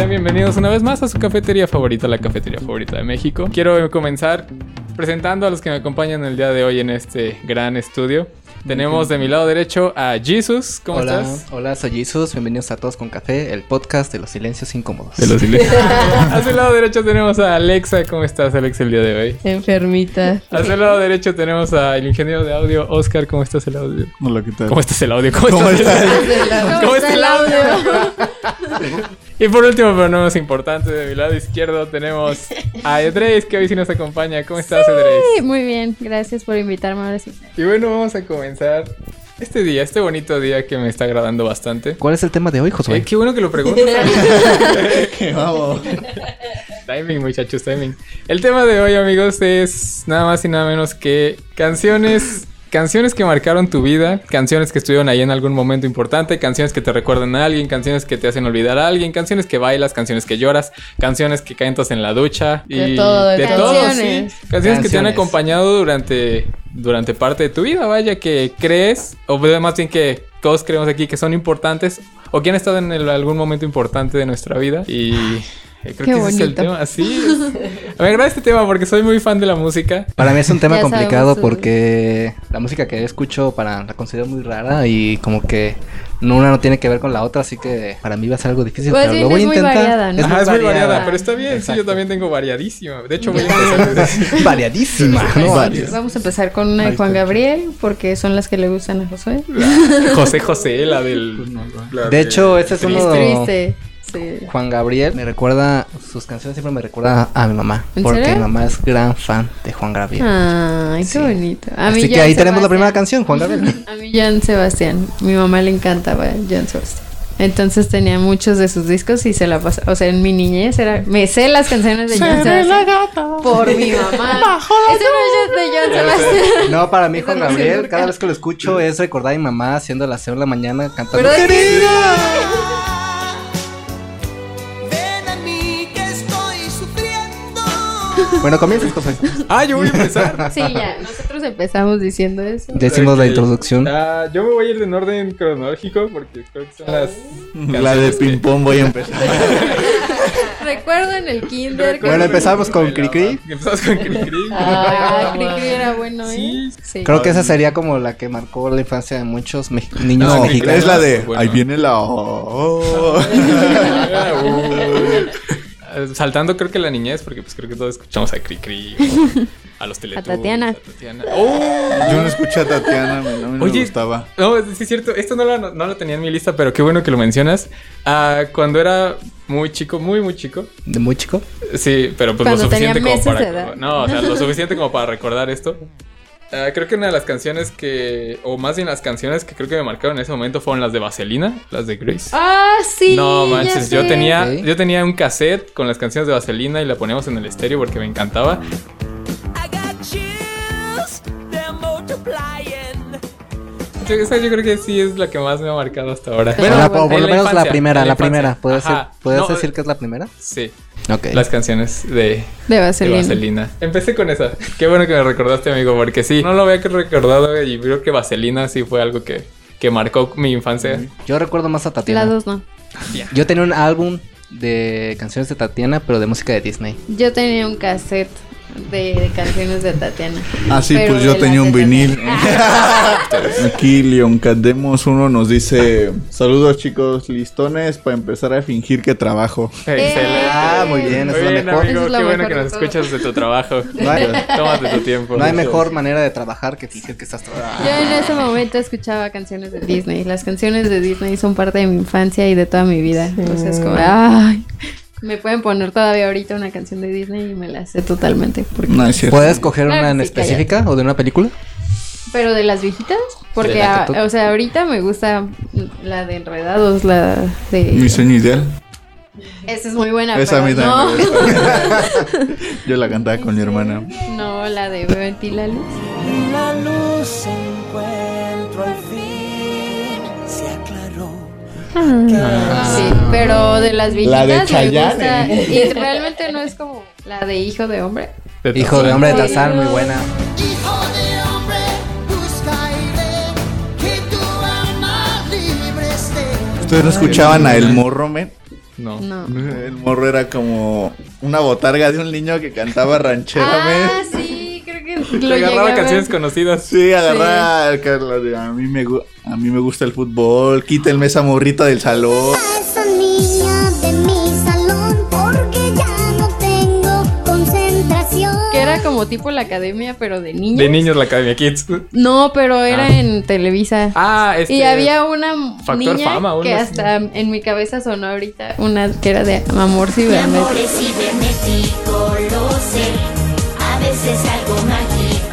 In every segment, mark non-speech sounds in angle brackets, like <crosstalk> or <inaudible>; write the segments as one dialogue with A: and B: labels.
A: Sean bienvenidos una vez más a su cafetería favorita, la cafetería favorita de México. Quiero comenzar presentando a los que me acompañan el día de hoy en este gran estudio. Tenemos de mi lado derecho a Jesus. ¿Cómo
B: hola,
A: estás?
B: Hola, soy Jesus. Bienvenidos a Todos con Café, el podcast de los silencios incómodos.
A: De los <laughs> silencios. a su lado derecho tenemos a Alexa. ¿Cómo estás, Alexa, el día de hoy?
C: Enfermita.
A: A su lado derecho tenemos al ingeniero de audio, Oscar. ¿Cómo estás el audio?
D: Hola, ¿qué tal?
A: ¿Cómo estás el audio? ¿Cómo,
D: ¿Cómo
A: estás?
C: ¿Cómo,
A: ¿Cómo
C: está el audio? <laughs>
A: Y por último, pero no más importante, de mi lado izquierdo tenemos a Edreis, que hoy sí nos acompaña. ¿Cómo estás, Edreis?
C: Sí, muy bien, gracias por invitarme ahora sí.
A: Y bueno, vamos a comenzar este día, este bonito día que me está agradando bastante.
B: ¿Cuál es el tema de hoy, Josué?
A: Eh, qué bueno que lo preguntas. <laughs>
D: ¡Qué vamos!
A: timing, muchachos, timing. El tema de hoy, amigos, es nada más y nada menos que canciones. Canciones que marcaron tu vida, canciones que estuvieron ahí en algún momento importante, canciones que te recuerdan a alguien, canciones que te hacen olvidar a alguien, canciones que bailas, canciones que lloras, canciones que cantas en la ducha y
C: De todo, de
A: todo,
C: canciones.
A: sí. Canciones que te han
B: Canciones.
A: acompañado durante durante parte de tu vida, vaya que crees o más bien que todos creemos aquí que son importantes o que han estado en el- algún momento importante de nuestra vida y creo
C: Qué
A: que ese es el
C: bonito.
A: tema. Así es. Me agrada este tema porque soy muy fan de la música.
B: Para mí es un tema <laughs>
C: Ya
B: complicado
C: sabemos,
B: porque la música que escucho para la considero muy rara y como que no, una no tiene que ver con la otra, así que para mí va a ser algo difícil,
C: Pues
B: pero
C: bien,
B: lo voy a
C: es muy
B: intentar.
C: variada, ¿no?
A: Ajá, es muy variada, pero
C: está
A: bien. Sí,
B: Exacto.
A: yo también tengo variadísima. De hecho, voy a empezar. <laughs>
B: Variadísima, ¿no?
D: Varias.
C: Vamos a empezar con una de
D: Ahí
C: Juan. Gabriel, porque son las que le gustan a Josué.
A: José José, la del. la
B: De hecho, ese es
A: Triste.
B: uno-
C: Triste. Sí.
B: Juan Gabriel me recuerda, sus canciones siempre me recuerdan a mi mamá,
C: ¿En
B: porque
C: serio?
B: mi mamá es gran fan de Juan Gabriel.
C: Ay, qué
B: Sí.
C: bonito. A mí
B: Así que ahí tenemos la primera canción, Juan Gabriel. <laughs>
C: A mí Joan Sebastián. Mi mamá le encantaba Joan Sebastián. Entonces tenía muchos de sus discos y se la pasaba. O sea, en mi niñez era. Me sé las canciones de Joan Sebastián. Por mi mamá. <laughs> Ese no es de Joan Sebastián.
B: No, para mí Juan
C: Eso no
B: Gabriel, cada vez que lo escucho es recordar a mi mamá haciendo las 6 de la mañana cantando.
C: Pero
B: Bueno, comienzas, José.
A: Ah, yo voy a empezar. <laughs>
C: Sí, ya. Nosotros empezamos diciendo eso.
B: Decimos la introducción.
A: Ah, yo me voy a ir en orden cronológico porque creo que son las.
D: La de ping-pong voy a empezar. <laughs>
C: Recuerdo en el kinder. que-
B: Bueno, empezamos con Cricri.
A: Empezamos con Cricri.
C: Ah, Cricri era bueno, ¿eh?
A: Sí.
C: Sí.
B: Creo que esa sería como la que marcó la infancia de muchos me- niños
D: No,
B: mexicanos.
D: es la de.
A: Bueno.
D: Ahí viene la. oh. <laughs>
A: Saltando creo que la niñez, porque pues creo que todos escuchamos a Cricri, o a los <laughs> Teletubbies.
C: Tatiana.
A: a Tatiana. ¡Oh! <laughs>
D: Yo no escuché a Tatiana, me- no me
A: Oye,
D: gustaba.
A: No, sí es cierto. Esto no lo, no lo tenía en mi lista, pero qué bueno que lo mencionas. Ah, cuando era muy chico, muy, muy chico.
B: De muy chico.
A: Sí, pero pues
C: Cuando
A: lo
C: tenía
A: suficiente como para...
C: de edad.
A: No, o sea, lo <laughs> suficiente como para recordar esto. Ah, creo que una de las canciones que... O más bien las canciones que creo que me marcaron en ese momento fueron las de Vaselina, las de Grace.
C: Ah, sí.
A: no manches, yo tenía, yo tenía un cassette con las canciones de Vaselina y la poníamos en el estéreo porque me encantaba.
E: I got chills, they're multiplying.
A: Yo, esa yo creo que sí es la que más me ha marcado hasta ahora.
C: Bueno,
B: La-
C: bueno,
B: o por lo menos la primera, la, primera. ¿Puedes, ¿puedes
A: No,
B: decir que es la primera?
A: Sí,
B: Ok.
A: las canciones de,
C: De
A: de
C: Vaselina.
A: Empecé con esa. Qué bueno que me recordaste, amigo, porque sí, no lo había recordado y creo que Vaselina sí fue algo que, que marcó mi infancia.
B: Yo recuerdo más a
C: La
B: Tatiana.
C: dos no.
B: Yo tenía un álbum de canciones de Tatiana, pero de música de Disney.
C: Yo tenía un cassette de, de canciones de Tatiana.
D: Ah, sí,
C: Pero
D: pues yo tenía un vinil. Aquí Leon Cademos uno nos dice: Saludos chicos, listones para empezar a fingir que trabajo.
A: Excelente.
B: Ah, muy bien,
A: Muy
B: eso es lo mejor.
A: amigo.
C: Eso es lo
A: Qué bueno que nos
C: todo.
A: escuchas de tu trabajo. <laughs>
B: No hay-
A: Tómate tu tiempo.
B: No hay mejor manera de trabajar que fingir que estás trabajando.
C: Yo en ese momento escuchaba canciones de Disney. Las canciones de Disney son parte de mi infancia y de toda mi vida. Entonces, como, ay, me pueden poner todavía ahorita una canción de Disney y me la sé totalmente. Porque...
D: No es cierto.
B: ¿Puedes escoger
C: Claro,
B: una en
C: sí,
B: específica o de una película?
C: Pero de las viejitas, porque, a- o sea, ahorita me gusta la de Enredados, la de...
D: Mi sueño ideal.
C: Esa es muy buena,
D: Esa a mí
C: no,
D: también me gusta. <laughs> Yo la cantaba con mi hermana.
C: no, la de Betty la luz.
E: La luz encuentro al fin. Se aclaró.
C: Sí, pero de las viejitas
D: La de
C: me
D: Chayanne.
C: gusta. Y realmente no es como la de Hijo de Hombre.
A: De
B: Hijo de hombre de Tarzán, muy buena.
E: Hijo de hombre, busca y ve que tu alma libre esté.
D: ¿Ustedes no escuchaban a El Morro, men?
A: No.
C: No.
D: El morro era como una botarga de un niño que cantaba rancheramente.
C: Ah, sí, <laughs> llegué
A: agarraba canciones conocidas.
D: Sí, agarraba de, a mí me a mí me gusta el fútbol, quítenme esa morrita del salón.
F: esa niña de mi salón porque ya no tengo concentración.
C: Que era como tipo la academia, pero de niños.
A: De niños la Academia Kids.
C: No, pero era
A: Ah.
C: en Televisa.
A: Ah, este.
C: Y había una
A: Factor
C: niña
A: Fama, una
C: que hasta en mi cabeza sonó ahorita una que era de amor cibernético.
F: cibernético, lo sé. A veces algo mágico.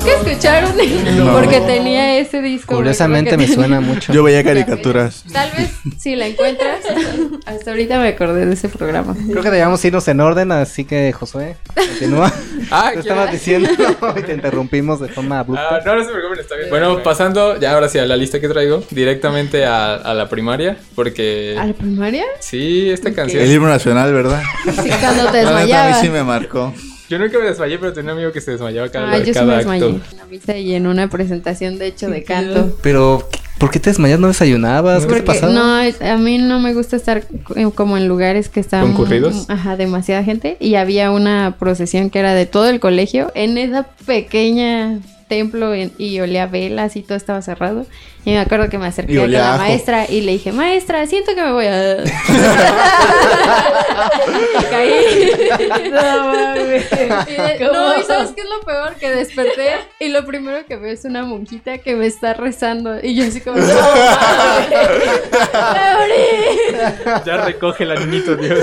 C: ¿Qué escucharon? <laughs>
D: No.
C: Porque tenía ese disco.
B: Curiosamente me
C: que
B: suena
C: tenía-
B: mucho.
D: Yo veía caricaturas. <laughs>
C: Tal vez si la encuentras. <laughs> Hasta ahorita me acordé de ese programa.
B: Creo que debíamos irnos en orden, así que Josué, continúa.
A: Ah,
B: Te
A: ¿qué?
B: estabas diciendo y te interrumpimos de forma
A: Ah,
B: abrupta.
A: no, no se preocupen, está bien. Bueno, pasando ya ahora sí a la lista que traigo, directamente a, a la primaria, porque
C: ¿A la primaria?
A: sí, esta canción.
D: El himno nacional, ¿verdad?
C: Sí, cuando te
D: neta, a mí
C: desmayabas.
D: sí me marcó.
A: Yo nunca me desmayé, pero tenía un amigo que se desmayaba cada,
C: Ah, yo sí
A: cada
C: me
A: acto.
C: desmayé en una misa y en una presentación, de hecho, de canto.
B: Pero, ¿por qué te desmayas? ¿No desayunabas? ¿Qué te
C: Porque
B: pasaba?
C: no, a mí no me gusta estar co- como en lugares que están
A: ¿Concurridos?
C: Ajá, demasiada gente y había una procesión que era de todo el colegio en esa pequeña templo en- y olía velas y todo estaba cerrado. Y me acuerdo que me
D: Y
C: acerqué con la
D: ajo.
C: maestra y le dije, "Maestra, siento que me voy a <laughs> y caí. <laughs> No mames. Y- No, y sabes qué es lo peor que desperté y lo primero que veo es una monjita que me está rezando y yo así como, "No <laughs> mames. Me morí".
A: Ya recoge el niñito, Dios.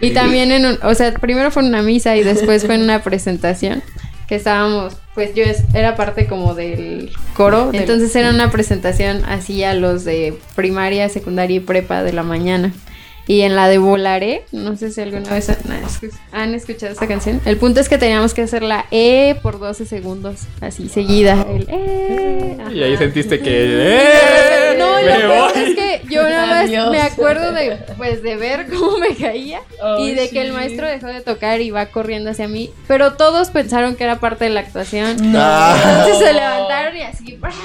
C: Y también en un, o sea, primero fue en una misa y después fue en una presentación que estábamos, pues yo era parte como del coro, entonces era una presentación así a los de primaria, secundaria y prepa de la mañana. Y en la de Volaré, no sé si alguna vez han, han escuchado esta canción. El punto es que teníamos que hacer la E por 12 segundos, así seguida. El E.
A: Y ahí sentiste que. ¡Eh!
C: No,
A: ¡Me
C: lo
A: voy!
C: es que yo nada más
G: Adiós.
C: me acuerdo de, pues, de ver cómo me caía y
G: Ay,
C: de que el
G: sí.
C: maestro dejó de tocar y va corriendo hacia mí, pero todos pensaron que era parte de la actuación.
D: Ah.
C: Entonces se levantaron y así, ¡bravo!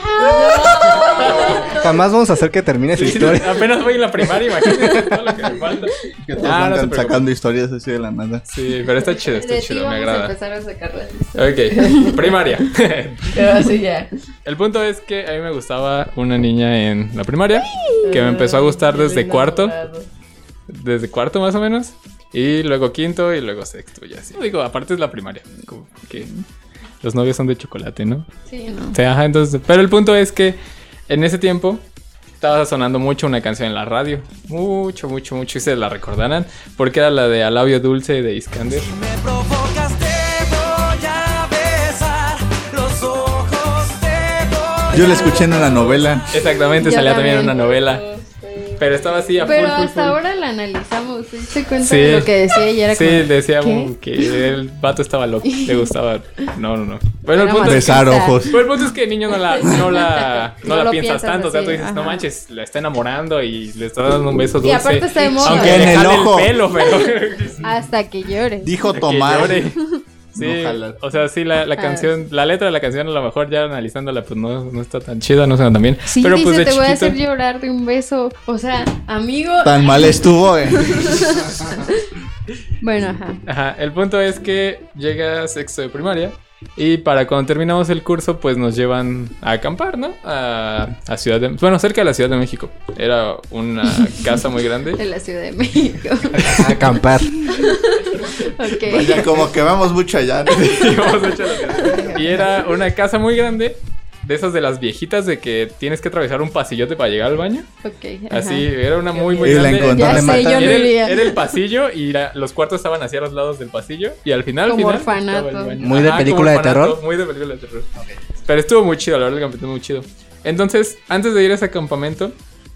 B: Jamás vamos a hacer que termine esa
A: Sí, sí,
B: historia.
A: apenas voy en la primaria, imagínate todo lo que falta. <laughs>
D: Que
A: Ah, no
D: sacando historias así de la nada.
A: Sí, pero está chido, está
C: De
A: chido, me
C: vamos a
A: agrada.
C: empezar a sacar la lista.
A: Ok, <laughs> primaria. <laughs>
G: Pero así ya.
A: El punto es que a mí me gustaba una niña en la primaria que me empezó a gustar desde cuarto, desde cuarto más o menos, y luego quinto y luego sexto, y así. Digo, aparte es la primaria, como que los novios son de chocolate, ¿no?
C: Sí, no.
A: O sea, ajá, entonces, pero el punto es que en ese tiempo estaba sonando mucho una canción en la radio, mucho, mucho, mucho, y se la recordarán, porque era la de Alabio Dulce de Iskander.
E: Me provocas, te voy a besar. Los ojos te voy
D: Yo la escuché en una novela.
A: Exactamente,
C: Yo
A: salía también en una novela, pero estaba así a full,
C: Pero
A: full,
C: hasta
A: full.
C: ahora la analizamos, ¿se diste cuenta
A: Sí.
C: de lo que decía y era
A: Sí,
C: como...
A: decía que el vato estaba loco, le gustaba. No, no, no. Bueno, el punto, es que,
D: Besar ojos.
A: pero el punto es que el niño no la, no la, no <laughs>
C: No
A: la piensas
C: piensas
A: tanto. O sea, tú
C: así,
A: dices, no
C: ajá.
A: manches, la está enamorando y le está dando un beso dulce.
C: Y aparte está de moda.
A: Aunque
D: En el ojo.
A: el pelo, pero. <laughs>
C: Hasta que llores.
D: Dijo
A: llore. Sí,
D: No
A: o sea, sí, la, la
C: Ah.
A: canción, la letra de la canción a lo mejor ya analizándola, pues no, no está tan chida, no suena tan bien.
C: Sí,
A: pero
C: dice,
A: pues de
C: te voy a hacer llorar de un beso. O sea, amigo.
D: Tan mal <laughs> estuvo, eh. <laughs>
C: Bueno, ajá.
A: Ajá, el punto es que llega sexto de primaria y para cuando terminamos el curso pues nos llevan a acampar, ¿no? A, a Ciudad de... Bueno, cerca de la Ciudad de México. Era una <laughs> casa muy grande.
C: En la Ciudad de México.
B: A acampar.
C: Ok.
D: Vaya, como que vamos mucho allá. ¿no?
A: Íbamos a echar la- y era una casa muy grande. De esas de las viejitas de que tienes que atravesar un pasillote para llegar al baño.
C: Ok. ajá.
A: Así, era una muy, muy
D: Y la
A: grande.
D: encontró.
C: Ya sé, yo no
A: Era el, era el pasillo y la- los cuartos estaban hacia los lados del pasillo. Y al final.
C: Como
A: final,
C: orfanato.
A: estaba el baño.
B: Muy de película de
A: orfanato,
B: terror.
A: Muy de película de terror. Pero estuvo muy chido, la verdad, el campamento muy chido. Entonces, antes de ir a ese campamento,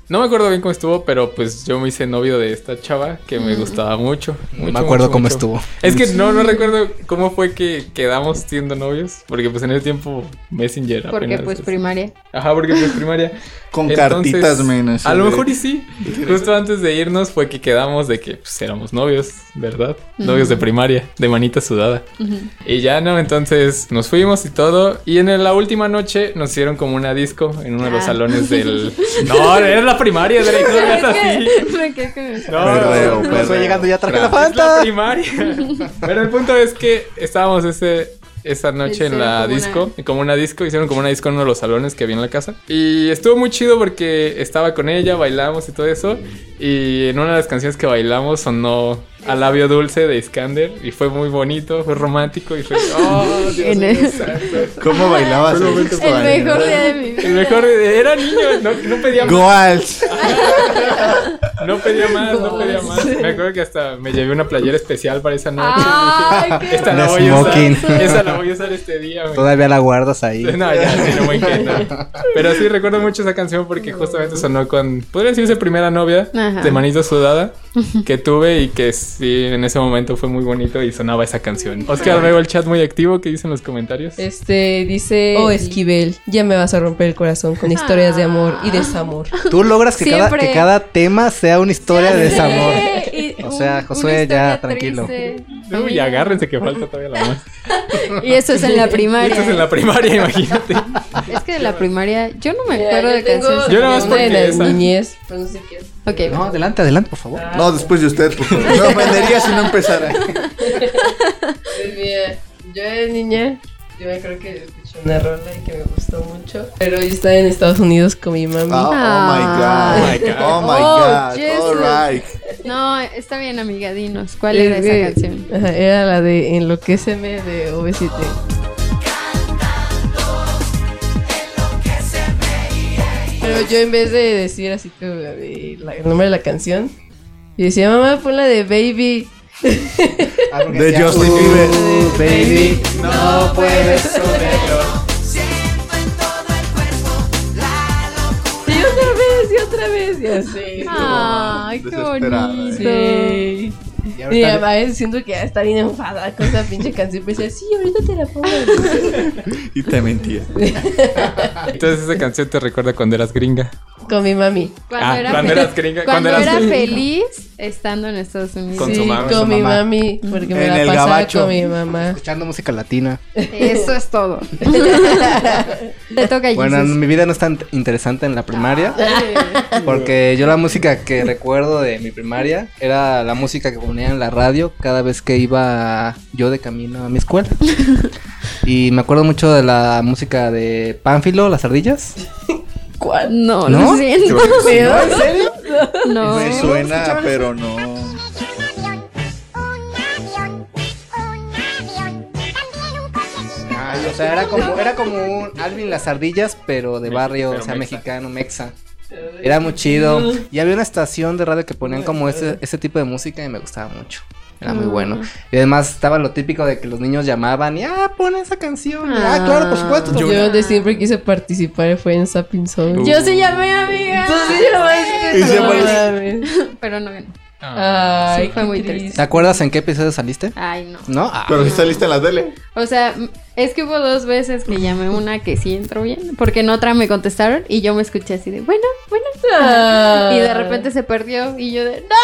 A: no me acuerdo bien cómo estuvo, pero pues yo me hice novio de esta chava que me gustaba mucho. mucho,
B: me acuerdo
A: mucho,
B: cómo
A: mucho.
B: estuvo.
A: Es que no, no recuerdo cómo fue que quedamos siendo novios, porque pues en ese tiempo Messenger
C: Porque
A: apenas,
C: pues
A: así.
C: primaria.
A: Ajá, porque pues primaria.
D: Con
A: Entonces,
D: cartitas menos.
A: A lo mejor y sí. Justo antes de irnos fue que quedamos de que pues, éramos novios, ¿verdad? Novios de primaria, de manita sudada. Y ya no, entonces nos fuimos y todo. Y en la última noche nos hicieron como una disco en uno de los
C: Ah.
A: salones del. No, era la primaria, Drake, no veas así.
C: Me quedé con eso.
A: No,
D: perreo.
B: Estoy llegando ya traje la
A: es la primaria. Pero el punto es que estábamos ese, esa noche en la
C: como
A: disco, como una disco, hicieron como una disco en uno de los salones que había en la casa. Y estuvo muy chido porque estaba con ella, bailamos y todo eso. Y en una de las canciones que bailamos sonó a labio dulce de Iskander. Y fue muy bonito, fue romántico y fue. <laughs> ¡Oh, Dios
C: En
A: mío,
C: el-! <laughs>
D: ¿Cómo bailabas?
C: El
D: ahí?
C: mejor día de mi vida.
A: El mejor era niño, no, no pedía más.
D: Goals. <laughs>
A: No pedía más, no pedía más. Me acuerdo que hasta me llevé una playera especial para esa noche.
C: Ay,
A: Dije,
C: qué
A: esta la voy a usar.
B: smoking.
A: Esa la voy a usar este día.
B: Todavía la guardas ahí.
A: No, ya, sí, no, que no. Pero sí recuerdo mucho esa canción porque justamente sonó con, podría decirse primera novia
C: Ajá.
A: de Manito Sudada que tuve y que sí, en ese momento fue muy bonito y sonaba esa canción. Oscar, veo el chat muy activo, ¿qué dicen los comentarios?
H: Este dice, oh Esquivel, ya me vas a romper el corazón con historias de amor y desamor.
B: Tú logras que cada, que cada tema sea una historia de desamor.
C: y
B: O sea, Josué, ya, tranquilo.
C: triste.
A: Uy, agárrense que falta todavía la más. <laughs>
C: Y eso es en la primaria.
A: Esto es en la primaria, imagínate.
C: Es que de la primaria, yo no me acuerdo
H: yo
C: de canciones.
A: Yo nada más
H: una de
A: porque
H: la
A: esa.
H: niñez, pero no sé qué es.
C: Ok,
B: No, adelante, adelante, por favor.
D: No, después de usted, por favor. Me ofendería si no empezara. <laughs>
H: Pues mira, yo de niña, yo me acuerdo que escuché una rola y que me gustó mucho. Pero yo estaba en Estados Unidos con mi mami.
D: Oh, oh
C: Ah.
D: my god. Oh my
C: Oh,
D: god.
C: Jesus.
D: All right.
C: No, está bien, amiga, dinos. ¿Cuál
H: Es
C: era
H: que-
C: esa canción?
H: Ajá, era la de Enloquéceme de OV7. Pero yo en vez de decir así como la de la- el nombre de la canción, yo decía, mamá, pon la de Baby. <laughs>
D: De Justin Bieber.
B: Uh, baby,
A: No puedes saberlo.
H: Y otra vez, y otra vez, y así.
C: Ay, qué bonito.
H: Sí.
B: Y
H: Mi
B: ahorita-
H: mamá siento que ya está bien enfadada con esa pinche canción. Pero decía, sí, ahorita te la pongo. <laughs>
D: Y te mentía. <laughs>
A: Entonces esa canción te recuerda cuando eras gringa.
H: Con mi mami.
C: Cuando
A: Ah,
C: era,
A: cuando eras gringa,
C: cuando
A: cuando eras
C: era feliz estando en Estados Unidos.
A: Con
H: sí,
A: su mami.
H: con
B: Su
H: mi
B: mamá.
H: mami. Porque me
D: En
H: la
D: el
H: pasaba
D: gabacho.
H: con mi mamá.
B: Escuchando música latina.
C: Eso es todo. <laughs> Te toca
B: Bueno,
C: Jesus.
B: mi vida no es tan interesante en la primaria. <laughs> Porque yo la música que recuerdo de mi primaria era la música que ponía en la radio cada vez que iba yo de camino a mi escuela. <laughs> Y me acuerdo mucho de la música de Pánfilo, las ardillas.
H: ¿Cuál?
C: No,
B: ¿No?
C: siento.
D: Que. ¿No? ¿En serio? <laughs>
C: No.
D: Me suena, pero no.
B: Ay, o sea, era como, era como un Alvin las ardillas, pero de barrio,
A: pero
B: o sea,
A: mexa.
B: mexicano, mexa. Era muy chido. Y había una estación de radio que ponían como ese, ese tipo de música y me gustaba mucho. Era muy bueno. Y además estaba lo típico de que los niños llamaban y, ah, pon esa canción. Ah,
C: Ah.
B: claro, por supuesto.
H: Yo de siempre quise participar fue en Sapping Song.
C: Yo sí llamé amiga.
H: Tú sí llamaste.
C: Pero no ganó.
H: Ay,
C: Sí, fue muy
H: triste.
C: triste.
B: ¿Te acuerdas en qué episodio saliste?
C: Ay, no.
B: ¿No? Ah,
D: Pero si saliste en la tele.
C: O sea, es que hubo dos veces que llamé una que sí entró bien, porque en otra me contestaron y yo me escuché así de, bueno, bueno.
H: Ah.
C: Y de repente se perdió y yo de, ¡No!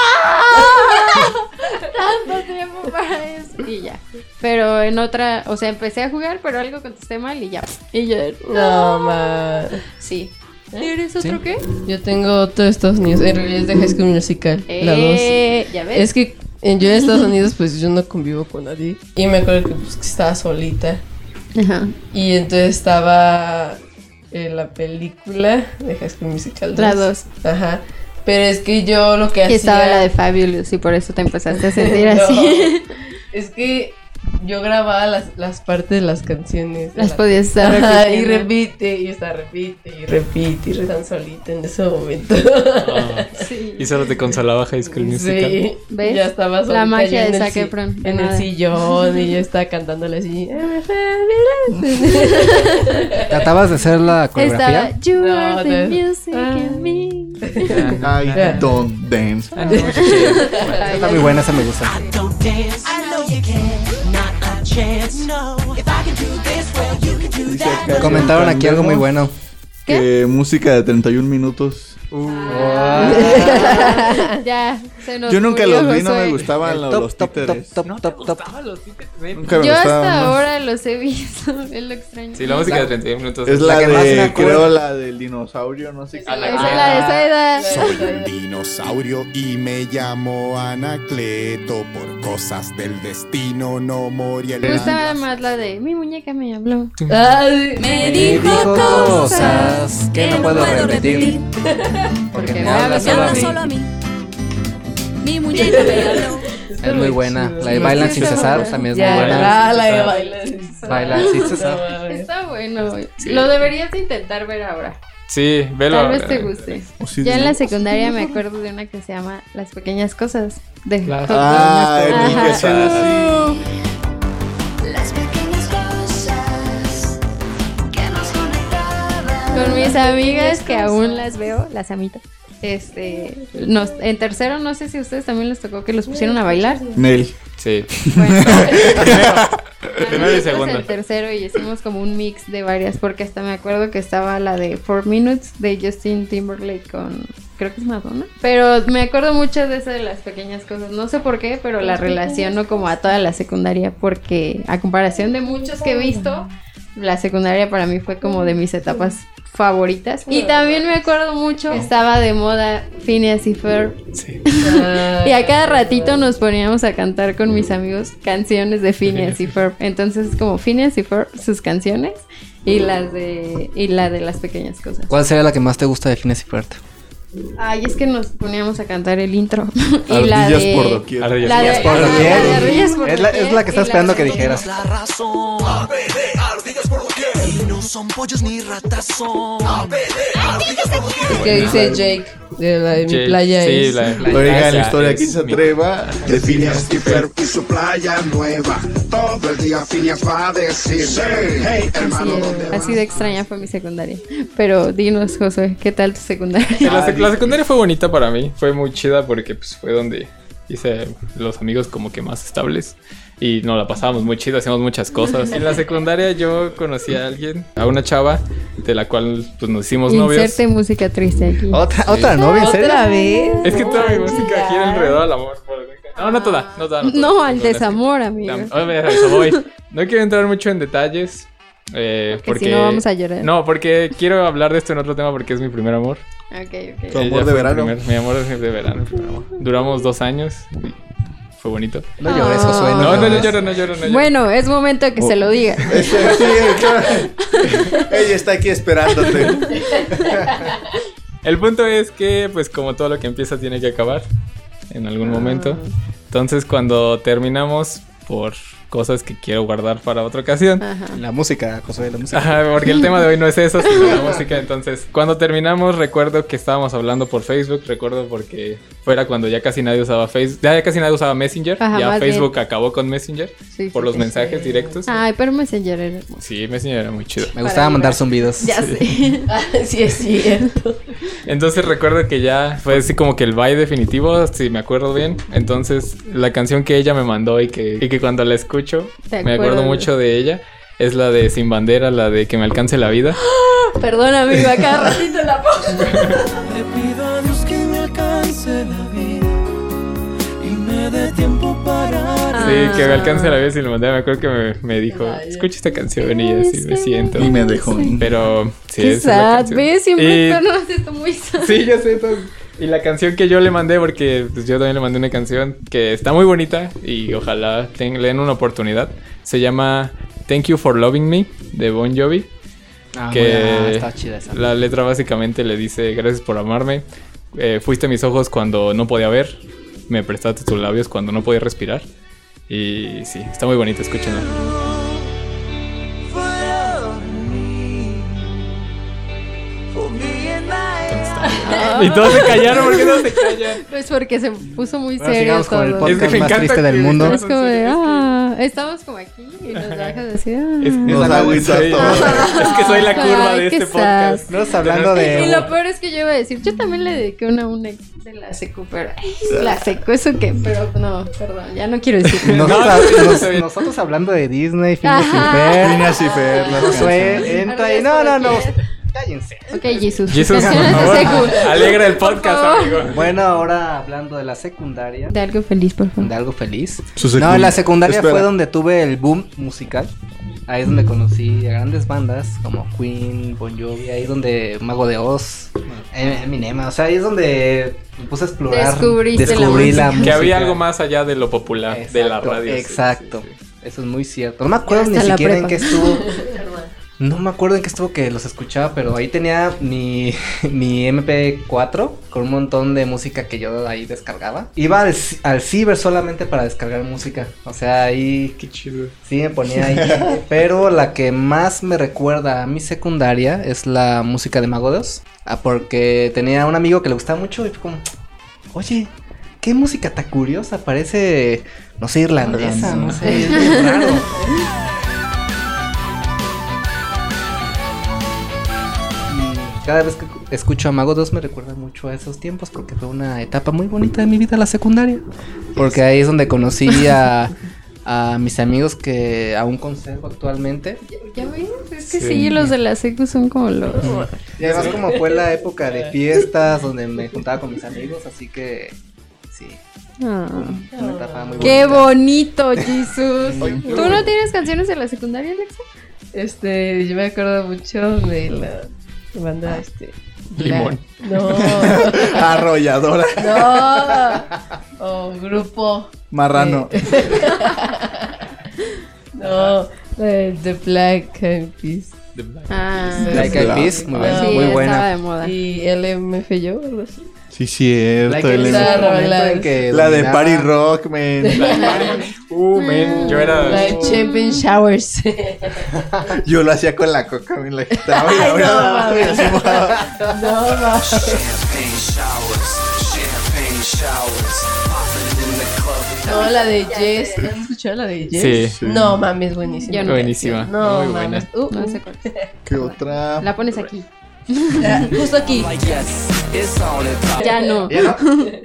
C: Tanto tiempo para eso. Y ya. Pero en otra, o sea, empecé a jugar, pero algo contesté mal y ya. Y yo de,
H: No, man.
C: Sí. ¿Eres otro
B: ¿Sí?
C: qué?
H: Yo tengo otro de Estados Unidos. En realidad es de High School Musical. La dos.
C: Eh, ya ves.
H: Es que en- yo en Estados Unidos, pues yo no convivo con nadie. Y me acuerdo que, pues, que estaba solita.
C: Ajá.
H: Y entonces estaba en la película de High School Musical 2.
C: La dos.
H: Ajá. Pero es que yo lo que
C: Y
H: hacía...
C: estaba la de Fabulous y por eso te empezaste a sentir <laughs>
H: No.
C: así.
H: Es que yo grababa las, las partes de las canciones.
C: Las
H: la-
C: podías estar
H: y repite, y está repite, y repite, y rezan solita en ese momento.
A: Ah,
C: Sí.
A: y solo te consolaba High School Musical.
H: Sí,
C: ¿Ves?
H: ya estaba
C: La
H: solita
C: magia
H: yo en
C: de
H: el
C: Zac Efron,
H: En el sillón, y yo estaba cantándole así.
B: ¿Tratabas de hacer la
C: Estaba
B: coreografía?
C: You
H: No,
C: are the music
H: Ah.
C: in me.
D: I don't dance.
A: Ah, no.
B: Está muy buena, esa me gusta.
E: Don't dance.
B: Comentaron aquí algo muy bueno.
D: Que música de 31 minutos.
C: Ya, se nos
D: Yo nunca los vi, no me gustaban los, los títeres. Nunca me
C: Yo hasta
D: ¿no?
C: ahora los he visto, <laughs> es lo extraño.
A: Sí, la música de 31 minutos.
D: Es la,
B: La que más me
D: de, creo, la del dinosaurio, no sé qué.
A: Ah, la-
C: Esa es la de Saida.
I: Soy un dinosaurio y me llamo Anacleto. Por cosas del destino no morí el
C: Me gustaba más la de mi muñeca me habló.
H: Ay,
B: Me dijo cosas que no puedo repetir. Porque me habla solo a mí.
J: a mí. Mi muñeca me habló.
B: Es muy buena. La de Bailan sin cesar también es muy buena.
H: la, la de bailar.
B: Bailan sin cesar.
C: Está bueno. Lo deberías intentar ver ahora.
A: Sí, velo.
C: Tal vez te guste.
D: O sí,
C: Ya en la secundaria me acuerdo de una que se llama Las pequeñas cosas. De.
A: Las
F: pequeñas cosas
C: Con mis amigas que aún las veo, las amito. Este, nos, en tercero, no sé si a ustedes también les tocó que los pusieron a bailar.
D: Nel.
A: Sí.
C: Bueno, <laughs> <laughs>
A: Primero y segundo.
C: en tercero y hicimos como un mix de varias, porque hasta me acuerdo que estaba la de Four Minutes de Justin Timberlake con, creo que es Madonna. Pero me acuerdo mucho de esa de las pequeñas cosas, no sé por qué, pero la relaciono como a toda la secundaria, porque a comparación de muchos que he visto, la secundaria para mí fue como de mis etapas favoritas. Y también me acuerdo mucho, que estaba de moda Phineas y Ferb.
A: Sí. <laughs>
C: Y a cada ratito nos poníamos a cantar con mis amigos canciones de Phineas y Ferb. Entonces es como Phineas y Ferb, sus canciones y las de y la de las pequeñas cosas.
B: ¿Cuál sería la que más te gusta de Fines y Ferb?
C: Ay, es que nos poníamos a cantar el intro <laughs> y la
D: Ardillas
C: de
D: por doquier.
A: Ardillas
C: la de,
B: por doquier.
C: Ardillas por
B: Es la- es
C: doquier
B: la que estaba esperando que dijeras.
E: La razón. ardillas por doquier. Son pollos ni ratas son. doquier.
H: que dice Jake de la de mi playa
A: sí,
H: es.
A: la- la-
D: Oigan,
A: esa
D: la historia aquí
A: es
D: se atreva.
K: de Phineas y Ferb y su playa nueva. Todo el día Phineas va a decir, hey, hermano,
C: Sí,
K: ¿dónde vas?
C: así de extraña fue mi secundaria. Pero dinos, Josué, ¿qué tal tu secundaria?
A: La, sec- la secundaria fue bonita para mí. Fue muy chida porque pues, fue donde hice los amigos como que más estables. Y nos la pasábamos muy chido, hacíamos muchas cosas. En la secundaria yo conocí a alguien, a una chava, de la cual pues nos hicimos novios.
C: Inserte música triste aquí.
B: ¿Otra, otra novia?
H: ¿Otra vez?
A: Es que toda mi música gira alrededor al amor. por- No, no toda, no toda. toda.
C: No, al
A: Toda,
C: desamor, amigo.
A: No quiero entrar mucho en detalles. eh,
C: Porque
A: porque
C: si no vamos a llorar.
A: No, porque quiero hablar de esto en otro tema porque es mi primer amor.
C: Ok, ok.
D: Tu amor de verano.
A: primer- mi amor de verano. Duramos dos años. Fue bonito.
B: No llores, Josué.
A: No, no, no lloro, no lloro, no lloro.
C: Bueno, es momento que se lo diga. <laughs>
D: Este, sí, claro. Ella está aquí esperándote.
A: El punto es que, pues, como todo lo que empieza tiene que acabar en algún momento. Entonces, cuando terminamos por cosas que quiero guardar para otra ocasión.
C: Ajá.
B: La música, Josué, la música.
A: Ajá, porque el tema de hoy no es eso, sino la <laughs> música. Entonces, cuando terminamos, recuerdo que estábamos hablando por Facebook. Recuerdo porque fuera cuando ya casi nadie usaba Facebook. Ya casi nadie usaba Messenger.
C: Ajá,
A: ya Facebook acabó con Messenger
C: Sí,
A: por
C: sí,
A: los
C: sí.
A: mensajes directos.
C: Ay, pero Messenger era hermoso.
A: Sí, Messenger era muy chido.
B: Me gustaba mandar zumbidos.
C: Ya sé. <laughs>
H: Ah, sí, es cierto.
A: Entonces recuerdo que ya fue así como que el bye definitivo, si me acuerdo bien. Entonces la canción que ella me mandó y que, y que cuando la escucho me acuerdo mucho de ella es la de Sin Bandera, la de Que me alcance la vida. <gasps>
C: Perdón, amigo, a cada ratito la pongo. <laughs>
E: Le pido a Dios que me alcance la vida y me dé tiempo para
A: Sí, que me alcance la vida sin bandera. Me acuerdo que me, me dijo, escucha esta canción y así me siento.
D: Y me dejó.
A: Pero sí,
C: Qué
A: es
C: sad. ¿ves? Siempre
A: Y-
C: esto muy sad.
A: Sí, yo sé. entonces- Y la canción que yo le mandé, porque pues, yo también le mandé una canción que está muy bonita y ojalá ten- le den una oportunidad. Se llama Thank You for Loving Me de Bon Jovi.
B: Ah,
A: que
B: ah, está chida esa.
A: la letra básicamente le dice gracias por amarme. eh, fuiste mis ojos cuando no podía ver. Me prestaste tus labios cuando no podía respirar. Y sí, está muy bonita, escúchenla. Y todos se callaron, ¿por qué no se callan?
C: Pues porque se puso muy
B: Bueno,
C: serio
B: sigamos con el
C: todo.
A: Es que
B: podcast
A: me
B: más
A: encanta
B: triste del
A: que-
B: mundo.
C: Es como de, ah, estamos como aquí y nos dejas así. Ah.
A: Es,
D: Nos
A: es la-
D: agüita
A: soy-
D: todo.
A: es que soy la curva
C: Ay,
A: de
C: qué
A: este
C: sad.
A: podcast.
B: No estás hablando
C: Y
B: de.
C: lo peor es que yo iba a decir, yo también le dediqué una a un ex de la secu, pero ay, la secu, eso que, pero no, perdón, ya no quiero decir.
B: Nosotros,
A: No, no,
B: nos-
A: está bien.
B: nosotros hablando de Disney, Phineas y
C: Ajá.
B: Ferb.
D: Phineas y Ferb, las
B: Josué
D: canciones.
B: entra y no, no, no. Cállense.
C: Ok, Jesus.
A: Jesus, <laughs> por favor, alegra el podcast, amigo.
B: Bueno, ahora hablando de la secundaria.
C: De algo feliz, por favor.
B: De algo feliz.
D: Su
B: No,
D: secund-
B: en la secundaria
D: Espera.
B: fue donde tuve el boom musical. Ahí es donde conocí a grandes bandas como Queen, Bon Jovi, ahí es donde Mago de Oz, Em- Eminem, o sea, ahí es donde me puse a explorar.
C: Descubriste la
B: descubrí
C: música.
A: Que había algo más allá de lo popular de la radio.
B: Exacto.
A: sí, sí.
B: Eso es muy cierto. No me acuerdo
C: Hasta
B: ni siquiera en
C: prepa.
B: qué estuvo. <laughs> No me acuerdo en qué estuvo que los escuchaba, pero ahí tenía mi, <laughs> mi MP4 con un montón de música que yo ahí descargaba. Iba al, ci- al ciber solamente para descargar música. O sea, ahí
A: Qué chido.
B: sí me ponía ahí. <laughs> pero la que más me recuerda a mi secundaria es la música de Mago Oz. Ah, porque tenía un amigo que le gustaba mucho y fue como, oye, qué música tan curiosa, parece, no sé, irlandesa, no sé, es raro. <laughs> cada vez que escucho a Mago 2 me recuerda mucho a esos tiempos porque fue una etapa muy bonita de mi vida la secundaria. Porque ahí es donde conocí <laughs> a, a mis amigos que aún conservo actualmente.
C: ¿Ya ves? Es que
A: Sí.
C: sí, los de la secu son como los...
B: Y además como fue la época de fiestas donde me juntaba con mis amigos, así que sí,
C: Ah.
B: una etapa muy
C: ¡Qué
B: bonita.
C: bonito, <laughs> Jesus! ¿Tú no tienes canciones de la secundaria, Alexa?
H: Este, yo me acuerdo mucho de la banda, este.
A: Limón. <laughs>
H: No,
D: Arrolladora.
H: no. O grupo.
D: Marrano.
H: eh, <laughs> no, de The Black Eyed Peas.
A: The Black.
C: Ah,
B: Eyed Peas, muy, buena,
H: Sí,
B: muy
C: estaba
B: buena.
C: de moda.
H: Y LMFAO, algo así.
D: Sí, cierto. El-
B: Peas
H: Esa
B: fue un momento
H: rola
B: en que <laughs>
D: la de Party Rock, man.
A: Uh, man, yo era.
H: La de Champion Showers. <laughs>
D: Yo lo hacía con la coca, me la quitaba y la
H: Ay, no, mames. no, mames.
E: Champagne showers, champagne showers.
H: No, la de Jess. ¿Has escuchado la de Jess?
A: Sí.
D: Sí.
H: No, mames, buenísima.
C: Yo no.
A: Buenísima.
H: No,
A: muy buena.
H: mames. Uh,
C: No sé cuál.
D: ¿Qué otra?
C: La pones aquí.
H: Justo aquí.
E: Like yes, it's on and pop.
C: Ya no.
B: ¿Ya no?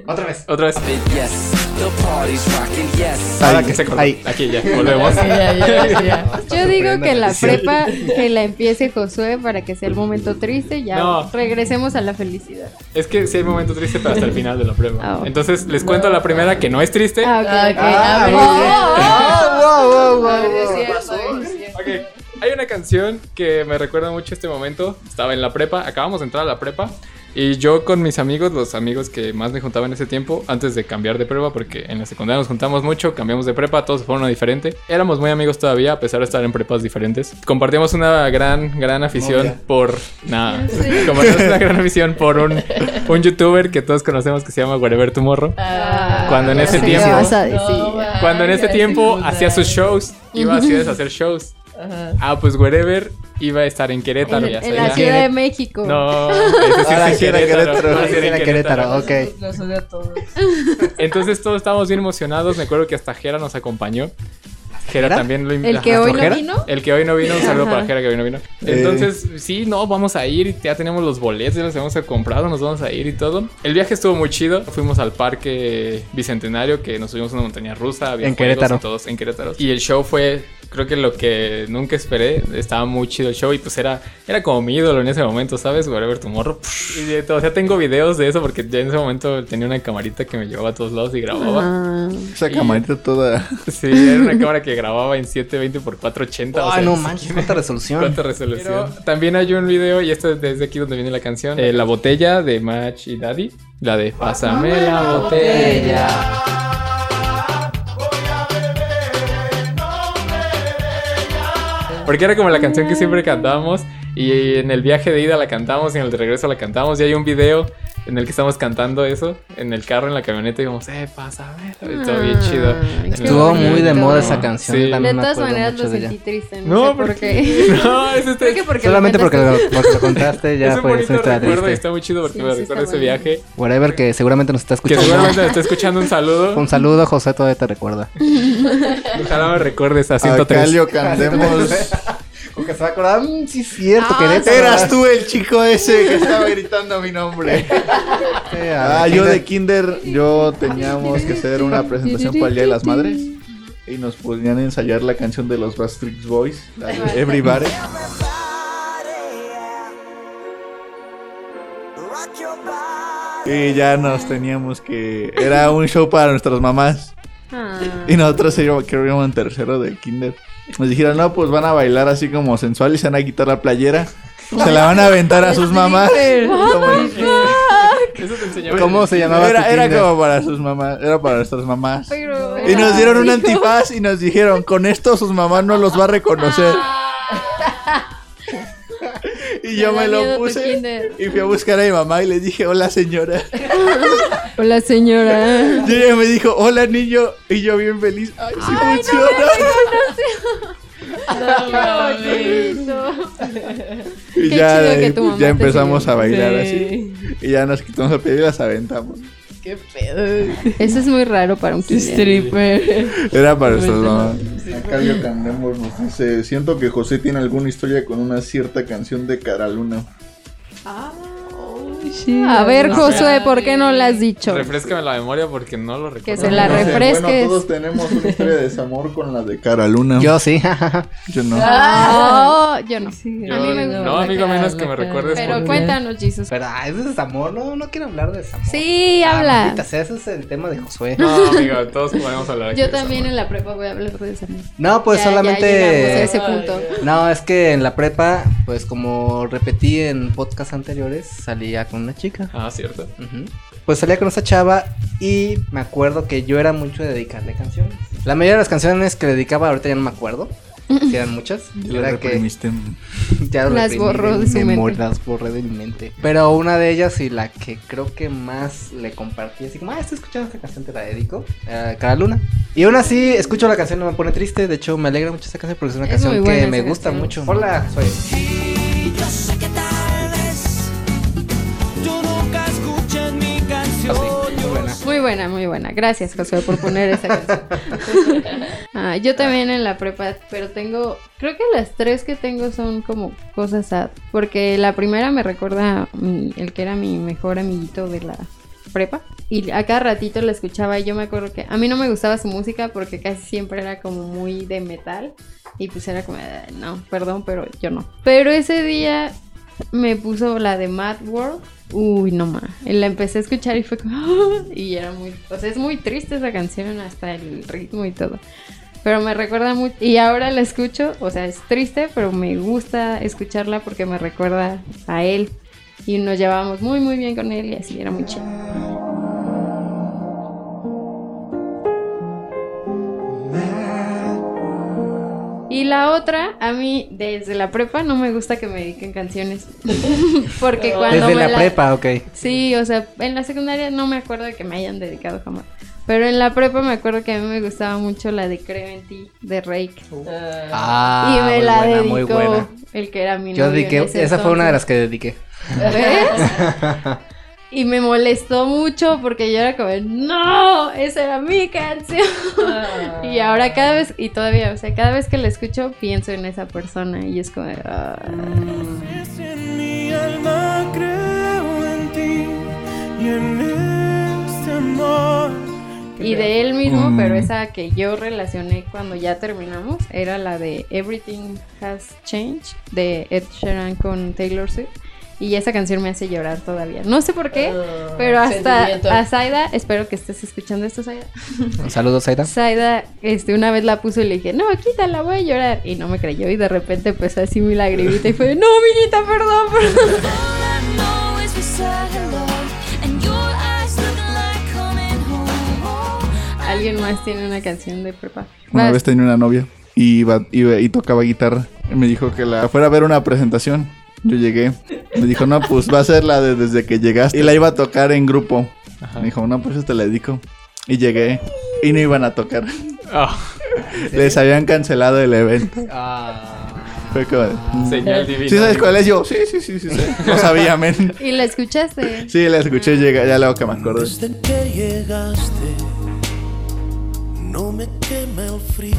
B: <laughs> Otra vez.
A: Otra vez.
E: Yes, the party's rocking. Yes.
A: Ahora que se cortó.
D: Ahí.
A: Aquí ya, volvemos.
H: Ya, ya, ya. <laughs>
C: Yo digo que la prepa, que la empiece Josué para que sea el momento triste, ya
A: No.
C: regresemos a la felicidad.
A: Es que sí hay momento triste, pero hasta el final de la prueba.
C: Ah.
A: Entonces les cuento la primera que no es triste.
C: Ah, ok.
H: Ah, ok.
B: Ah,
H: a ver,
B: muy
C: Oh,
B: bien.
C: oh, oh.
B: Ah, wow, wow, wow,
H: a ver,
B: wow.
H: es
A: hay una canción que me recuerda mucho este momento. Estaba en la prepa, acabamos de entrar a la prepa. Y yo con mis amigos, los amigos que más me juntaban en ese tiempo, antes de cambiar de prepa, porque en la secundaria nos juntamos mucho, cambiamos de prepa, todos fueron a diferente. Éramos muy amigos todavía, a pesar de estar en prepas diferentes. Compartíamos una gran, gran afición
B: Novia.
A: por... Nada, <laughs> <laughs> compartíamos una gran afición por un, un youtuber que todos conocemos que se llama Wherever Tomorrow.
H: Ah,
A: Cuando en ese tiempo-
H: no,
A: Cuando en ese tiempo hacía sus shows, iba a ciudades a hacer shows.
H: Ajá.
A: Ah, pues Wherever iba a estar en Querétaro.
C: En,
A: ya
C: en la Ciudad de México.
A: No, <laughs> ese sí
D: Ahora
A: es
D: sí
A: en
D: era
A: Querétaro.
D: Querétaro.
A: Ahora sí
B: Era Querétaro, ok.
H: Los odio a todos.
A: Entonces todos estábamos bien emocionados. Me acuerdo que hasta Jera nos acompañó. Jera
B: ¿Jera?
A: también lo
C: El que hoy no
B: ¿Jera?
C: vino.
A: El que hoy no vino, un saludo
C: Ajá.
A: para Jera que hoy no vino. Entonces, sí, no, vamos a ir, ya tenemos los boletos, ya los hemos comprado, nos vamos a ir y todo. El viaje estuvo muy chido. Fuimos al parque Bicentenario, que nos subimos a una montaña rusa, había
B: En Querétaro.
A: y todos en Querétaro. Y el show fue, creo que lo que nunca esperé, estaba muy chido el show y pues era, era como mi ídolo en ese momento, ¿sabes? Whatever Tomorrow. Y de todo, o sea, tengo videos de eso porque ya en ese momento tenía una camarita que me llevaba a todos lados y grababa.
C: Ah,
D: Esa camarita toda.
A: Sí, era una cámara que grababa en 720 por 480. o sea,
B: no manches, cuánta resolución.
A: Cuánta resolución. Pero también hay un video, y esto es desde aquí donde viene la canción, eh, La Botella de Match y Daddy. La de Pásame la botella. Porque era como la canción que siempre cantábamos. Y en el viaje de ida la cantamos y en el de regreso la cantamos. Y hay un video en el que estamos cantando eso. En el carro, en la camioneta. Y vamos, eh, pásame. Y todo bien chido.
C: Ay, qué
B: Estuvo muy de moda esa canción.
A: Sí.
C: De
B: me
C: todas maneras lo sentí triste. No,
A: No,
C: sé por
A: porque-
C: qué. <laughs>
A: No, eso está.
C: Creo que porque lo
B: Solamente porque
C: cuentas
B: lo, porque lo contaste
A: es
B: ya fue
A: bonito
B: una historia
A: recuerdo y
B: triste.
A: está muy chido porque
C: Sí,
A: me
C: sí
A: recuerda
C: está
A: ese
C: bueno.
A: viaje.
B: Whatever, que seguramente nos está
A: Que
B: escuchando.
A: seguramente me está escuchando un saludo.
B: Un saludo, José, todavía te recuerda.
A: Ojalá me recuerdes a
D: Acá
A: 103.
D: le cantemos. <laughs>
B: que se sí, cierto,
D: Eras tú el chico ese que estaba gritando mi nombre. <laughs> ah, yo de Kinder, yo teníamos que hacer una presentación para el Día de las Madres. Y nos podían ensayar la canción de los Backstreet Boys, la de Everybody. Y ya nos teníamos que. Era un show para nuestras mamás.
C: Ah.
D: Y nosotros que íbamos en tercero de kinder. Nos dijeron, no, pues van a bailar así como sensual y se van a quitar la playera. Se la van a aventar a sus mamás. <laughs>
A: Eso te enseñaba.
B: ¿Cómo se llamaba
D: Era,
B: tu
D: era
B: kinder?
D: como para sus mamás, era para nuestras mamás.
C: Pero
D: Y nos dieron un antifaz y nos dijeron, con esto sus mamás no los va a reconocer. <laughs> y yo
C: Me
D: lo puse y fui a buscar a mi mamá y le dije, hola señora. <laughs>
C: Hola, señora. <laughs>
D: Y ella me dijo, hola niño. Y yo bien feliz, ay, sí funciona. y
C: Qué
D: ya,
C: chido
D: de ahí,
C: que tu mamá
D: ya
C: te
D: empezamos a bailar
H: Sí.
D: así. Y ya nos quitamos la piedra y las aventamos.
H: Qué pedo.
C: Eso es muy raro para un.
H: Stripper.
D: Era para nuestras mamás. Arcadio Candemos nos dice, siento que José tiene alguna historia con una cierta canción de Cara
C: A ver, Josué, ¿por qué no la has dicho?
A: Refrescame la memoria porque no lo recuerdo.
C: Que se la refresques.
D: Bueno, todos tenemos una historia de desamor con la de Cara Luna.
B: Yo sí. <laughs>
D: Yo no.
C: Oh, yo no.
A: Yo-
C: a mí me gusta.
A: no, amigo, a menos que me recuerdes
C: Pero
A: por-
C: cuéntanos, Jesus.
B: Pero ah, ese es desamor, no, no quiero hablar de desamor.
C: Sí,
B: Ah,
C: habla.
B: maldita sea, ese es el tema de Josué.
A: No, amigo, todos podemos hablar.
C: Yo
A: de
C: también
A: eso,
C: en la prepa voy a hablar de eso.
B: No, pues
C: Ya- ya
B: solamente.
C: llegamos a ese punto.
B: No, es que en la prepa, pues como repetí en podcast anteriores, salía con una chica.
A: Ah, cierto.
B: Pues salía con esa chava y me acuerdo que yo era mucho de dedicarle canciones. La mayoría de las canciones que le dedicaba ahorita ya no me acuerdo. Si eran muchas.
D: Ya
B: Era que <laughs> ya lo
C: Las borró de su
B: mi
C: mente.
B: memo- Las borré de mi mente. Pero una de ellas y la que creo que más le compartí, así como, ah, estoy escuchando esta canción, te la dedico. Era Cara Luna. Y aún así, escucho la canción, no me pone triste. De hecho, me alegra mucho esta canción porque es una
C: Es
B: canción que
C: esa
B: me gusta
C: canción.
B: mucho. Hola, soy.
E: Nunca mi canción.
B: muy buena.
C: Muy buena, muy buena. Gracias, Josué, por poner esa canción. <laughs> Ah, yo también en la prepa, pero tengo, creo que las tres que tengo son como cosas sad. Porque la primera me recuerda a mi- el que era mi mejor amiguito de la prepa. Y a cada ratito la escuchaba y yo me acuerdo que a mí no me gustaba su música porque casi siempre era como muy de metal. Y pues era como, "Ah, no, perdón, pero yo no. Pero ese día me puso la de Mad World. Uy, no más. La empecé a escuchar y fue como. <laughs> Y era muy. O sea, es muy triste esa canción, hasta el ritmo y todo. Pero me recuerda mucho. Y ahora la escucho. O sea, es triste, pero me gusta escucharla porque me recuerda a él. Y nos llevábamos muy, muy bien con él y así era muy chido. Y la otra, a mí desde la prepa no me gusta que me dediquen canciones. <laughs> Porque cuando
B: Desde
C: me
B: la prepa, ok.
C: Sí, o sea, en la secundaria no me acuerdo de que me hayan dedicado jamás. Pero en la prepa me acuerdo que a mí me gustaba mucho la de Creo en ti, de Rake.
B: Ah,
C: y me
B: muy
C: la
B: buena,
C: dedicó
B: muy buena.
C: el que era mi
B: Yo
C: novio
B: dediqué,
C: ese
B: esa fue una de las que dediqué.
C: ¿Ves? <laughs> Y me molestó mucho porque yo era como, no, esa era mi canción. <laughs> y ahora cada vez, y todavía, o sea, cada vez que la escucho pienso en esa persona y es como, ah.
E: En mi alma creo en ti y en este amor.
C: Y de él mismo,
D: Mm.
C: pero esa que yo relacioné cuando ya terminamos, era la de Everything Has Changed de Ed Sheeran con Taylor Swift. Y esa canción me hace llorar todavía. No sé por qué,
H: Ah,
C: pero hasta a Zaida, espero que estés escuchando esto, Zaida.
B: Saludos, Aida.
C: Zaida, este, una vez la puso y le dije, no, quítala, voy a llorar. Y no me creyó y de repente empezó así mi lagrimita y fue, no, amiguita, perdón, perdón. Alguien más tiene una canción de prepa.
D: Una
C: Vas.
D: vez tenía una novia y, iba, iba- y tocaba guitarra. Y me dijo que la fuera a ver una presentación. Yo llegué. Me dijo, no, pues va a ser la de desde que llegaste. Y la iba a tocar en grupo. Me dijo, no, pues te la dedico. Y llegué. Y no iban a tocar.
A: Ah, <laughs>
D: Les habían cancelado el evento.
B: Ah.
D: Fue como de,
A: señal divina.
D: ¿Sí sabes cuál es? Yo, sí, sí, sí, sí. sí. <laughs> No sabía, men.
C: ¿Y la escuchaste?
D: Sí, la escuché llega, ya luego que me acordé.
E: Desde que llegaste, no me quema el frío.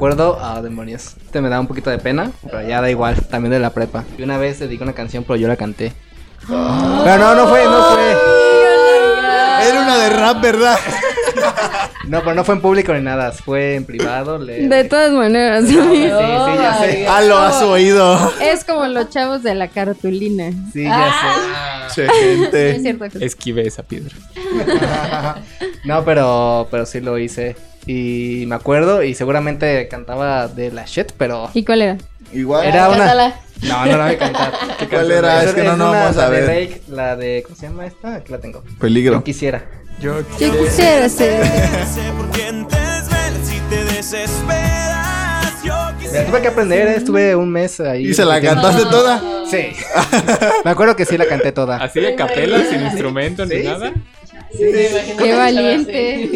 B: Recuerdo, ah, demonios. Este me da un poquito de pena, pero ya da igual, también de la prepa. Y una vez dediqué una canción, pero yo la canté. Pero no, no fue, no fue.
D: Era una de rap, ¿verdad?
B: No, pero no fue en público ni nada, fue en privado. le-
C: De todas maneras.
B: Sí, sí, ya sé.
D: Halo a su oído.
C: Es como los chavos de la cartulina.
B: Sí, ya
D: Che,
C: Es
D: gente.
C: cierto. que-
A: Esquive esa piedra.
B: sé. <laughs> No, pero, pero sí lo hice. Y me acuerdo, y seguramente cantaba de la shit, pero
C: ¿Y cuál era?
D: Igual.
B: era una.
H: Cántala.
B: No, no la voy a cantar. <laughs>
D: ¿Cuál era? Es que no, no
B: una-
D: vamos a
B: la de
D: ver.
B: Rake, la de. ¿Cómo se llama esta? Aquí la tengo.
D: Peligro.
B: Yo quisiera.
A: Yo
C: Yo quisiera ser.
E: si te desesperas. Yo
B: Me la tuve que aprender, eh, estuve un mes ahí.
D: ¿Y se la cantaste toda?
B: Sí. <laughs> me acuerdo que sí la canté toda.
A: así de capela, sin instrumento ni
B: Sí,
A: nada.
H: Sí, me imagino
C: Qué valiente.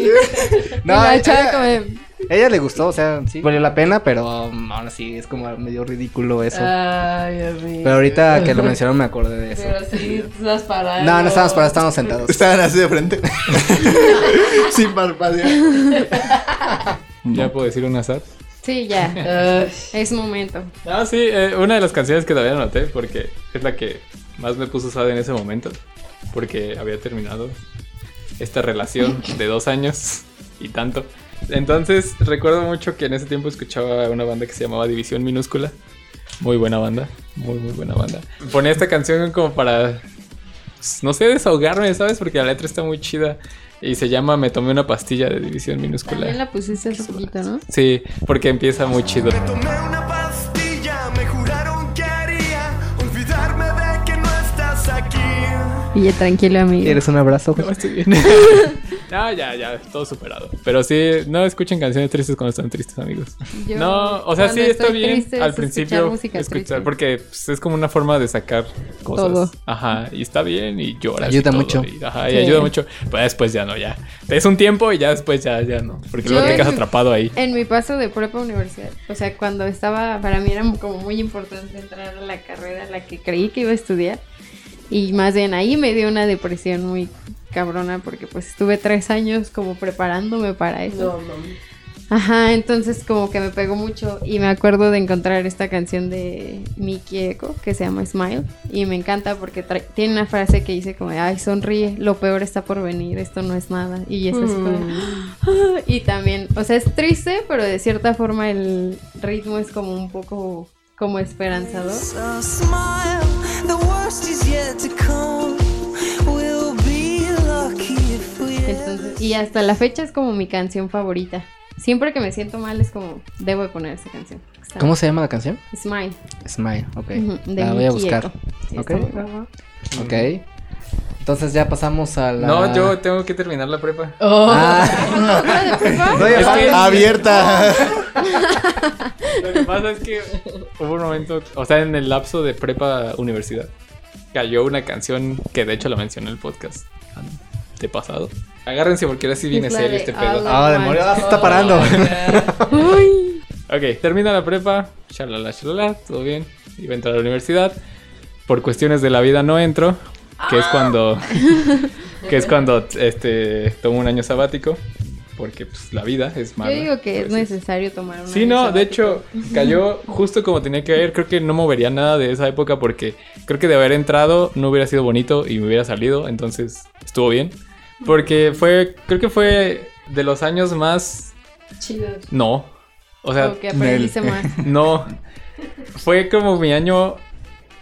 B: No,
C: la
B: ella-
C: como-
B: Ella le gustó, o sea, sí, valió la pena, pero um, aún así es como medio ridículo eso.
H: Ay.
B: Pero ahorita que lo mencionaron me acordé de eso.
H: Pero sí, estás parado.
B: No, no estábamos parados, estábamos sentados.
D: Estaban así de frente. <laughs> Sin parpadear.
A: Ya puedo decir una SAT.
C: Sí, ya. Es momento.
A: No, sí, eh, una de las canciones que todavía no noté porque es la que más me puso sad en ese momento. Porque había terminado esta relación de dos años y tanto. Entonces recuerdo mucho que en ese tiempo escuchaba una banda que se llamaba División Minúscula. Muy buena banda, muy muy buena banda. Ponía esta canción como para, pues, no sé, desahogarme, ¿sabes? Porque la letra está muy chida. Y se llama Me tomé una pastilla de División Minúscula.
C: También la pusiste hace poquito, ¿no?
A: Sí, porque empieza muy chido.
E: Me tomé una pastilla,
C: Y ya tranquilo, amigo.
B: ¿Quieres un abrazo?
A: No, estoy bien. <laughs> <laughs> no, ya, ya, todo superado. Pero sí, no escuchen canciones tristes cuando están tristes, amigos.
C: Yo,
A: no, o sea, sí está bien al
C: es
A: principio
C: escuchar
A: escuchar, porque pues, es como una forma de sacar cosas.
C: Todo.
A: Ajá, y está bien y lloras.
B: Ayuda
A: y todo,
B: mucho.
A: Y, ajá, y
C: Sí.
A: ayuda mucho. Pero después ya no, ya. Es un tiempo y ya después ya, ya no. Porque luego te quedas atrapado ahí.
C: En mi paso de prepa a universidad, o sea, cuando estaba, para mí era como muy importante entrar a la carrera a la que creí que iba a estudiar. Y más bien ahí me dio una depresión muy cabrona porque pues estuve tres años como preparándome para eso.
H: no, mami.
C: Ajá, entonces como que me pegó mucho y me acuerdo de encontrar esta canción de Mickey Echo que se llama Smile y me encanta porque tiene una frase que dice como, ay, sonríe, lo peor está por venir, esto no es nada. Y es así como, "Ah", <gasps> y también, o sea, es triste, pero de cierta forma el ritmo es como un poco como esperanzador.
J: So smile, the worst is yet to come. We'll be lucky if we
C: Entonces, y hasta la fecha es como mi canción favorita. Siempre que me siento mal es como, debo de poner esta canción. Está-
B: ¿Cómo se llama la canción?
C: Smile.
B: Smile, ok.
C: De
B: la voy a buscar.
C: Sí,
B: Ok.
C: está muy guapa.
B: Ok. Entonces ya pasamos a la.
A: No, yo tengo que terminar la prepa.
H: Oh.
B: Ah, <laughs>
C: ¿Fuera de prepa?
A: Es que-.
D: Abierta. <laughs>
A: Lo que pasa es que hubo un momento, o sea, en el lapso de prepa universidad, cayó una canción que de hecho la mencioné en el podcast de pasado. Agárrense porque ahora sí viene serio
C: de
A: este pedo.
C: I
B: Ah, demonios, ah, se está parando.
C: Uy.
A: Ok, termina la prepa, shalala, shalala, todo bien. Iba a entrar a la universidad. Por cuestiones de la vida no entro, que es cuando <laughs> que es cuando este tomo un año sabático, porque pues la vida es
C: Yo
A: mala.
C: digo que es necesario tomar un
A: Sí, no, de hecho, <laughs> cayó justo como tenía que caer. Creo que no movería nada de esa época porque creo que de haber entrado no hubiera sido bonito y me hubiera salido. Entonces estuvo bien. Porque fue, creo que fue de los años más.
H: Chido.
A: No. O sea,
C: O que aprendiste más. <laughs>
A: no. Fue como mi año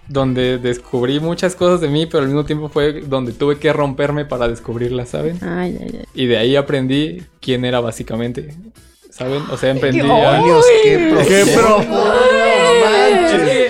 A: donde descubrí muchas cosas de mí, pero al mismo tiempo fue donde tuve que romperme para descubrirlas, ¿saben?
C: Ay, ay, ay.
A: Y de ahí aprendí quién era básicamente. ¿Saben? O sea, aprendí a...
B: Demonios, qué
D: ¡Qué
B: profundo.
A: Es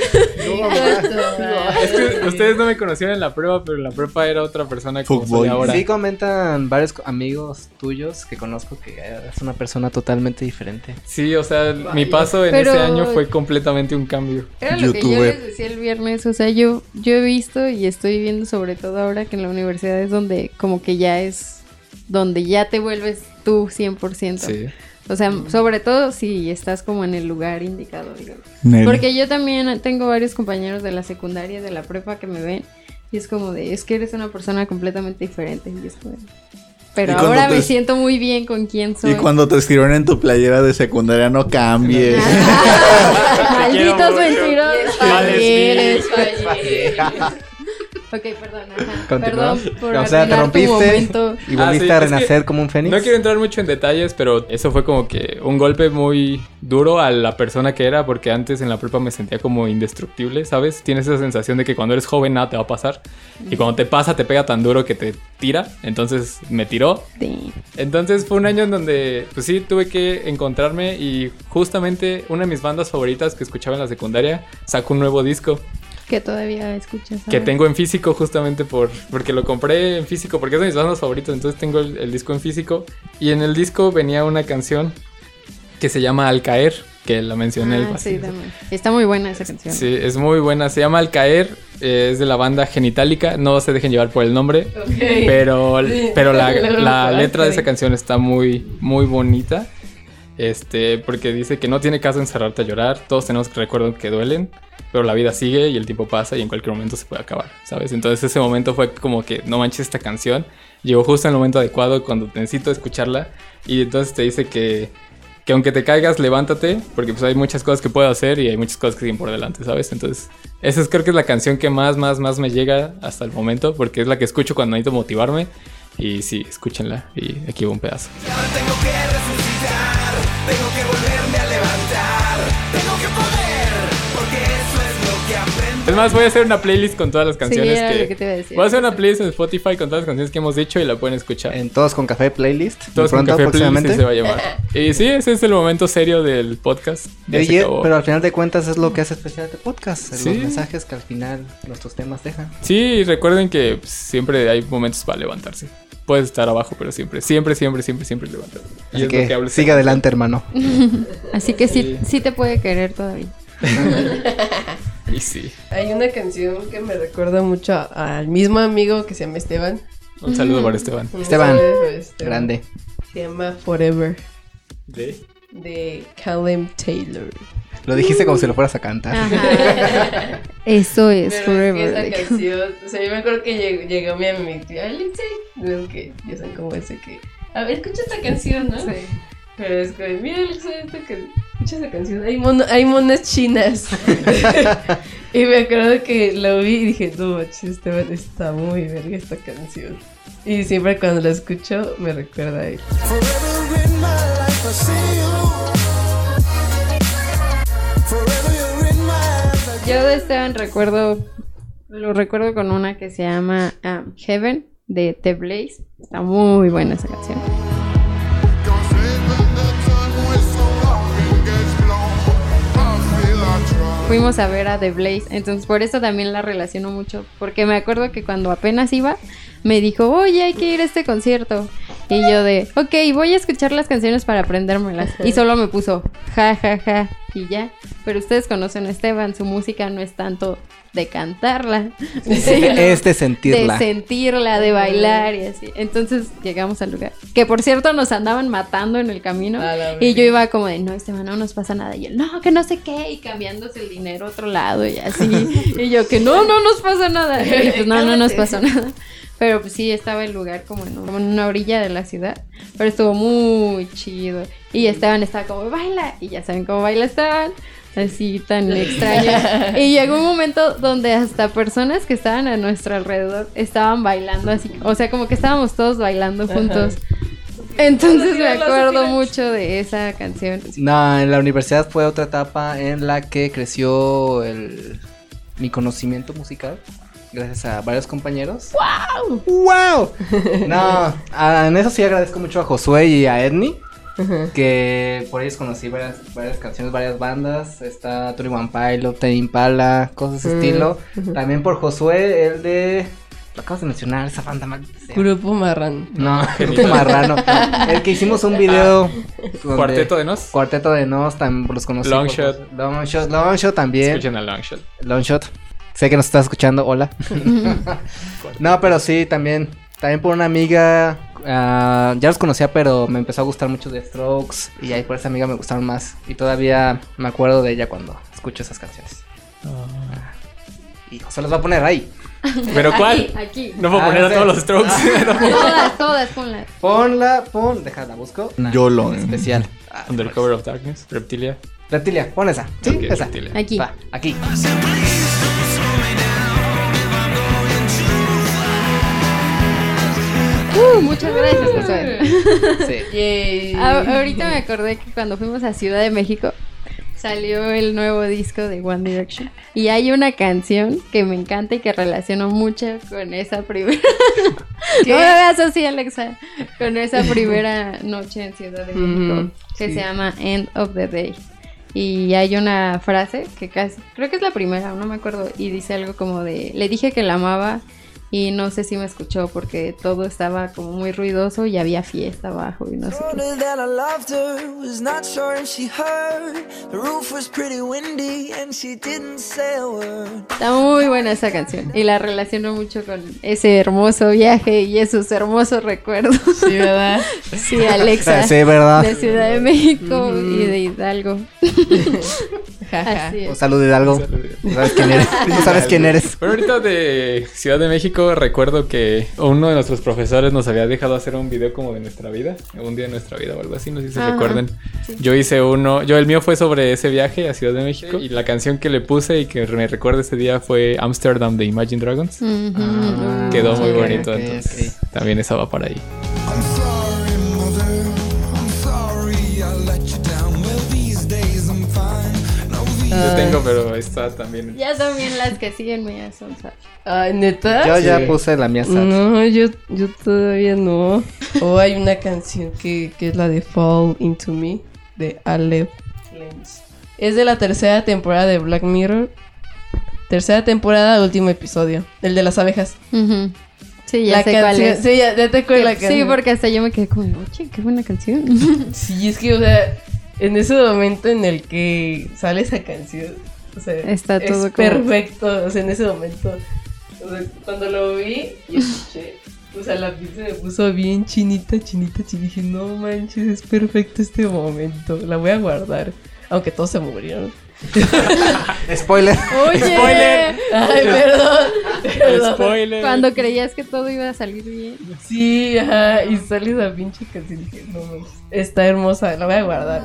A: es que <laughs> ustedes no me conocían en la prueba, pero en la prepa era otra persona como soy ahora.
B: Sí comentan varios amigos tuyos que conozco que es una persona totalmente diferente.
A: Sí, o sea, mi paso en
C: Pero-
A: ese año fue completamente un cambio.
C: Era lo que yo les decía el viernes, o sea, yo, yo he visto y estoy viendo sobre todo ahora que en la universidad es donde como que ya es, donde ya te vuelves tú 100%.
A: Sí.
C: O sea, sobre todo si estás como en el lugar indicado, digamos.
D: Nel.
C: Porque yo también tengo varios compañeros de la secundaria, de la prepa que me ven y es como de, es que eres una persona completamente diferente. Y es como de, Pero ahora
D: te-
C: me siento muy bien con quién soy.
D: Y cuando te escribieron en tu playera de secundaria, no cambies. <laughs>
C: Malditos mentirosos. <laughs> Ok, perdón. ajá. <laughs>
B: Continúa.
C: Perdón por
B: o sea, te rompiste y
A: Ah,
B: volviste
A: sí,
B: a renacer como un fénix.
A: No quiero entrar mucho en detalles, pero eso fue como que un golpe muy duro a la persona que era, porque antes en la prepa me sentía como indestructible, ¿sabes? Tienes esa sensación de que cuando eres joven nada te va a pasar. Y cuando te pasa te pega tan duro que te tira. Entonces me tiró.
C: Sí.
A: Entonces fue un año en donde, pues sí, tuve que encontrarme y justamente una de mis bandas favoritas que escuchaba en la secundaria sacó un nuevo disco
C: Que todavía escuchas.
A: que
C: ahora.
A: tengo en físico justamente por porque lo compré en físico porque es de mis bandas favoritas entonces tengo el, el disco en físico y en el disco venía una canción que se llama Al caer que la mencioné el
C: Ah, sí,
A: vacío.
C: también. Está muy buena esa canción.
A: Sí, es muy buena. Se llama Al Caer. eh, es de la banda Genitalica. No se dejen llevar por el nombre.
H: Ok.
A: Pero,
H: Sí.
A: pero la, <laughs> la letra de esa canción está muy, muy bonita. Este, porque dice que no tiene caso encerrarte a llorar. Todos tenemos recuerdos que duelen. Pero la vida sigue y el tiempo pasa y en cualquier momento se puede acabar, ¿sabes? Entonces ese momento fue como que no manches esta canción. Llegó justo en el momento adecuado cuando necesito escucharla. Y entonces te dice que, que aunque te caigas, levántate. Porque pues hay muchas cosas que puedo hacer y hay muchas cosas que siguen por delante, ¿sabes? Entonces esa es creo que es la canción que más, más, más me llega hasta el momento. Porque es la que escucho cuando necesito motivarme. Y sí, escúchenla. Y aquí va un pedazo.
E: Tengo que tengo que volverme a levantar, tengo que poder, porque eso es lo que aprendí.
A: Es más, voy a hacer una playlist con todas las canciones que...
C: lo que te iba a decir.
A: Voy a hacer una playlist en Spotify con todas las canciones que hemos dicho y la pueden escuchar.
B: En Todos con Café Playlist.
A: Todos con Café Playlist sí se va a llamar. <laughs> Y sí, ese es el momento serio del podcast. Ya
B: Oye, pero al final de cuentas es lo que hace especial este podcast.
A: Sí.
B: Los mensajes que al final nuestros temas dejan.
A: Sí, y recuerden que siempre hay momentos para levantarse. Puedes estar abajo, pero siempre, siempre, siempre, siempre, siempre levantarte. Y
B: Así
A: es lo
B: que,
A: este
B: sigue adelante, hermano. <laughs>
C: Así que sí, sí te puede querer todavía. <laughs>
A: Y sí.
H: Hay una canción que me recuerda mucho al mismo amigo que se llama Esteban.
A: Un saludo para Esteban.
B: Esteban,
H: Esteban.
B: grande.
H: Se llama Forever
A: ¿De?
H: de Callum Taylor.
B: Lo dijiste como si lo fueras a cantar.
C: Ajá. <laughs> Eso es
H: Pero
C: Forever.
H: es que esa canción, o sea, yo me acuerdo que llegó, llegó mi amigo y que ya saben cómo ese que, a ver, escucha esta canción, ¿no?
C: Sí.
H: Pero es que, mira Alexei, esta que, escucha esa canción, hay, mono, hay monas chinas. <laughs> <laughs> y me acuerdo que lo vi y dije, no, Esteban, está muy verga esta canción. Y siempre cuando la escucho me recuerda a él.
E: Forever in my life I see you.
C: Yo de Esteban recuerdo, lo recuerdo con una que se llama um, Heaven de The Blaze. Está muy buena esa canción. Fuimos a ver a The Blaze, entonces por eso también la relaciono mucho, porque me acuerdo que cuando apenas iba, me dijo, oye, hay que ir a este concierto. Y yo de, ok, voy a escuchar las canciones para aprendérmelas. Y solo me puso, ja, ja, ja, y ya. Pero ustedes conocen a Esteban, su música no es tanto de cantarla, <laughs>
B: Es de sentirla.
C: de sentirla, de bailar y así. Entonces llegamos al lugar. Que por cierto nos andaban matando en el camino. Y yo iba como de, no, Esteban, no nos pasa nada. Y él, no, que no sé qué. Y cambiándose el dinero a otro lado y así. <laughs> y yo, que no, no nos pasa nada. Y pues no, no nos pasó nada. Pero pues sí, estaba el lugar como en, como en una orilla de la ciudad. Pero estuvo muy chido. Y Esteban estaba como, baila. Y ya saben cómo baila Esteban. Así tan <laughs> extraño. y llegó un momento donde hasta personas que estaban a nuestro alrededor estaban bailando así. O sea, como que estábamos todos bailando juntos. Entonces me acuerdo mucho de esa canción.
B: No, en la universidad fue otra etapa en la que creció el, mi conocimiento musical. Gracias a varios compañeros.
C: ¡Wow!
B: ¡Wow! <laughs> No, ah, en eso sí agradezco mucho a Josué y a Edney. Que por ellos conocí varias, varias canciones, varias bandas. Está Tony One Pilot, Tame Impala, cosas de ese
H: Mm,
B: estilo. También por Josué, el de. Lo acabas de mencionar, esa banda sea.
H: Grupo Marrán.
B: No, Grupo Marrano. <laughs> El que hicimos un video. donde-
A: Cuarteto de Nos.
B: Cuarteto de Nos, también los conocí.
A: Long
B: por-
A: Shot.
B: Long Shot, Long Shot también.
A: Escuchen a Longshot.
B: Longshot. Sé que nos estás escuchando, hola. <laughs> no, pero sí, también. También por una amiga. ah, ya los conocía, pero me empezó a gustar mucho de Strokes. Y ahí por esa amiga me gustaron más. Y todavía me acuerdo de ella cuando escucho esas canciones.
A: Ah.
B: Y se los va a poner ahí.
A: ¿Pero cuál?
C: Aquí, aquí.
A: No puedo
B: Ah,
A: poner a todos los strokes. <laughs> No puedo.
C: Todas, todas, ponlas.
B: Ponla, pon. Déjala, busco. Una
D: Yolo.
B: Especial. Ah, <laughs>
A: Under
B: pues.
A: Cover of Darkness, Reptilia.
B: Reptilia, pon esa. Sí,
A: Ok,
B: esa.
A: Reptilia.
C: Aquí.
B: Va, aquí.
C: Uh, muchas gracias, Josué. <laughs>
B: Sí.
C: Ahorita me acordé que cuando fuimos a Ciudad de México salió el nuevo disco de One Direction y hay una canción que me encanta y que relaciono mucho con esa primera <laughs>
H: ¿Qué?
C: no me veas así Alexa con esa primera noche en Ciudad de México que
H: sí.
C: se llama End of the Day y hay una frase que casi creo que es la primera no me acuerdo y dice algo como de le dije que la amaba y no sé si me escuchó porque todo estaba como muy ruidoso y había fiesta abajo y no sé qué. Está muy buena esa canción y la relaciono mucho con ese hermoso viaje y esos hermosos recuerdos.
H: Sí, ¿verdad? <laughs>
C: Sí, Alexa.
B: Sí, ¿verdad?
C: De Ciudad de México y de Hidalgo. <laughs> Así
B: Un
C: es.
B: saludo Hidalgo. ¿No sabes quién eres? ¿No sabes quién eres?
A: Pero ahorita de Ciudad de México recuerdo que uno de nuestros profesores nos había dejado hacer un video como de nuestra vida, un día de nuestra vida o algo así, no sé si se
C: Ajá,
A: recuerden.
C: sí.
A: Yo hice uno, yo el mío fue sobre ese viaje a Ciudad de México y la canción que le puse y que me recuerda ese día fue Amsterdam de Imagine Dragons.
C: Ujú.
B: Ah,
A: Quedó muy bonito, entonces también esa va para ahí. Yo tengo, pero está también.
C: Ya también las que siguen me son sad.
H: Ay, ¿neta?
B: Yo ya
A: Sí.
B: puse la mía sad.
H: No, yo, yo todavía no. O hay una canción que, que es la de Fall Into Me de Aleph Lenz. Es de la tercera temporada de Black Mirror. Tercera temporada, último episodio. El de las abejas.
C: Sí, ya
H: la
C: sé cuál
H: canción.
C: es.
H: Sí, ya, ya te acuerdas la
C: Sí,
H: canción.
C: porque hasta yo me quedé como, oye, qué buena canción.
H: Sí, es que, o sea, en ese momento en el que sale esa canción, o sea,
C: Está
H: es
C: todo como-
H: perfecto. O sea, en ese momento, o sea, cuando lo vi y escuché, o sea, la piel se me puso bien chinita, chinita, chinita. Dije, no manches, es perfecto este momento. La voy a guardar. Aunque todos se murieron. <laughs>
B: Spoiler.
C: Oye,
A: Spoiler.
H: Ay, perdón. perdón.
A: Spoiler.
C: cuando creías que todo iba a salir bien.
H: Sí, ajá, y sale esa pinche canción. no está hermosa, la voy a guardar.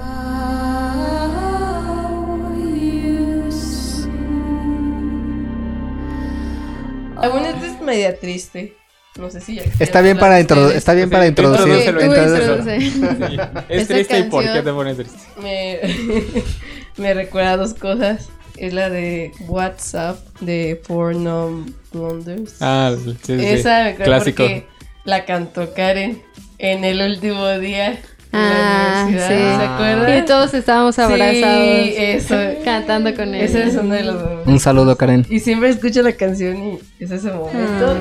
H: Ah, bueno, esta es media triste. No sé si ya
B: Está bien para, introdu- está bien para
A: Sí,
B: introducir.
A: introdúcelo.
C: introduce.
A: Sí. Es
C: Esa
A: triste y por qué
C: canción-
A: te pones triste.
H: me, <laughs> me recuerda dos cosas. Es la de WhatsApp de Four Non Blunders.
A: Ah, sí, sí.
H: Esa me acuerdo
A: Clásico.
H: porque la cantó Karen en el último día de
C: Ah,
H: la universidad.
C: sí.
H: ¿Se acuerdan?
C: Y todos estábamos abrazados.
H: Sí, eso. <laughs>
C: Cantando con él.
H: Ese es uno de los momentos.
B: Un saludo, Karen.
H: Y siempre escucho la canción y es ese momento.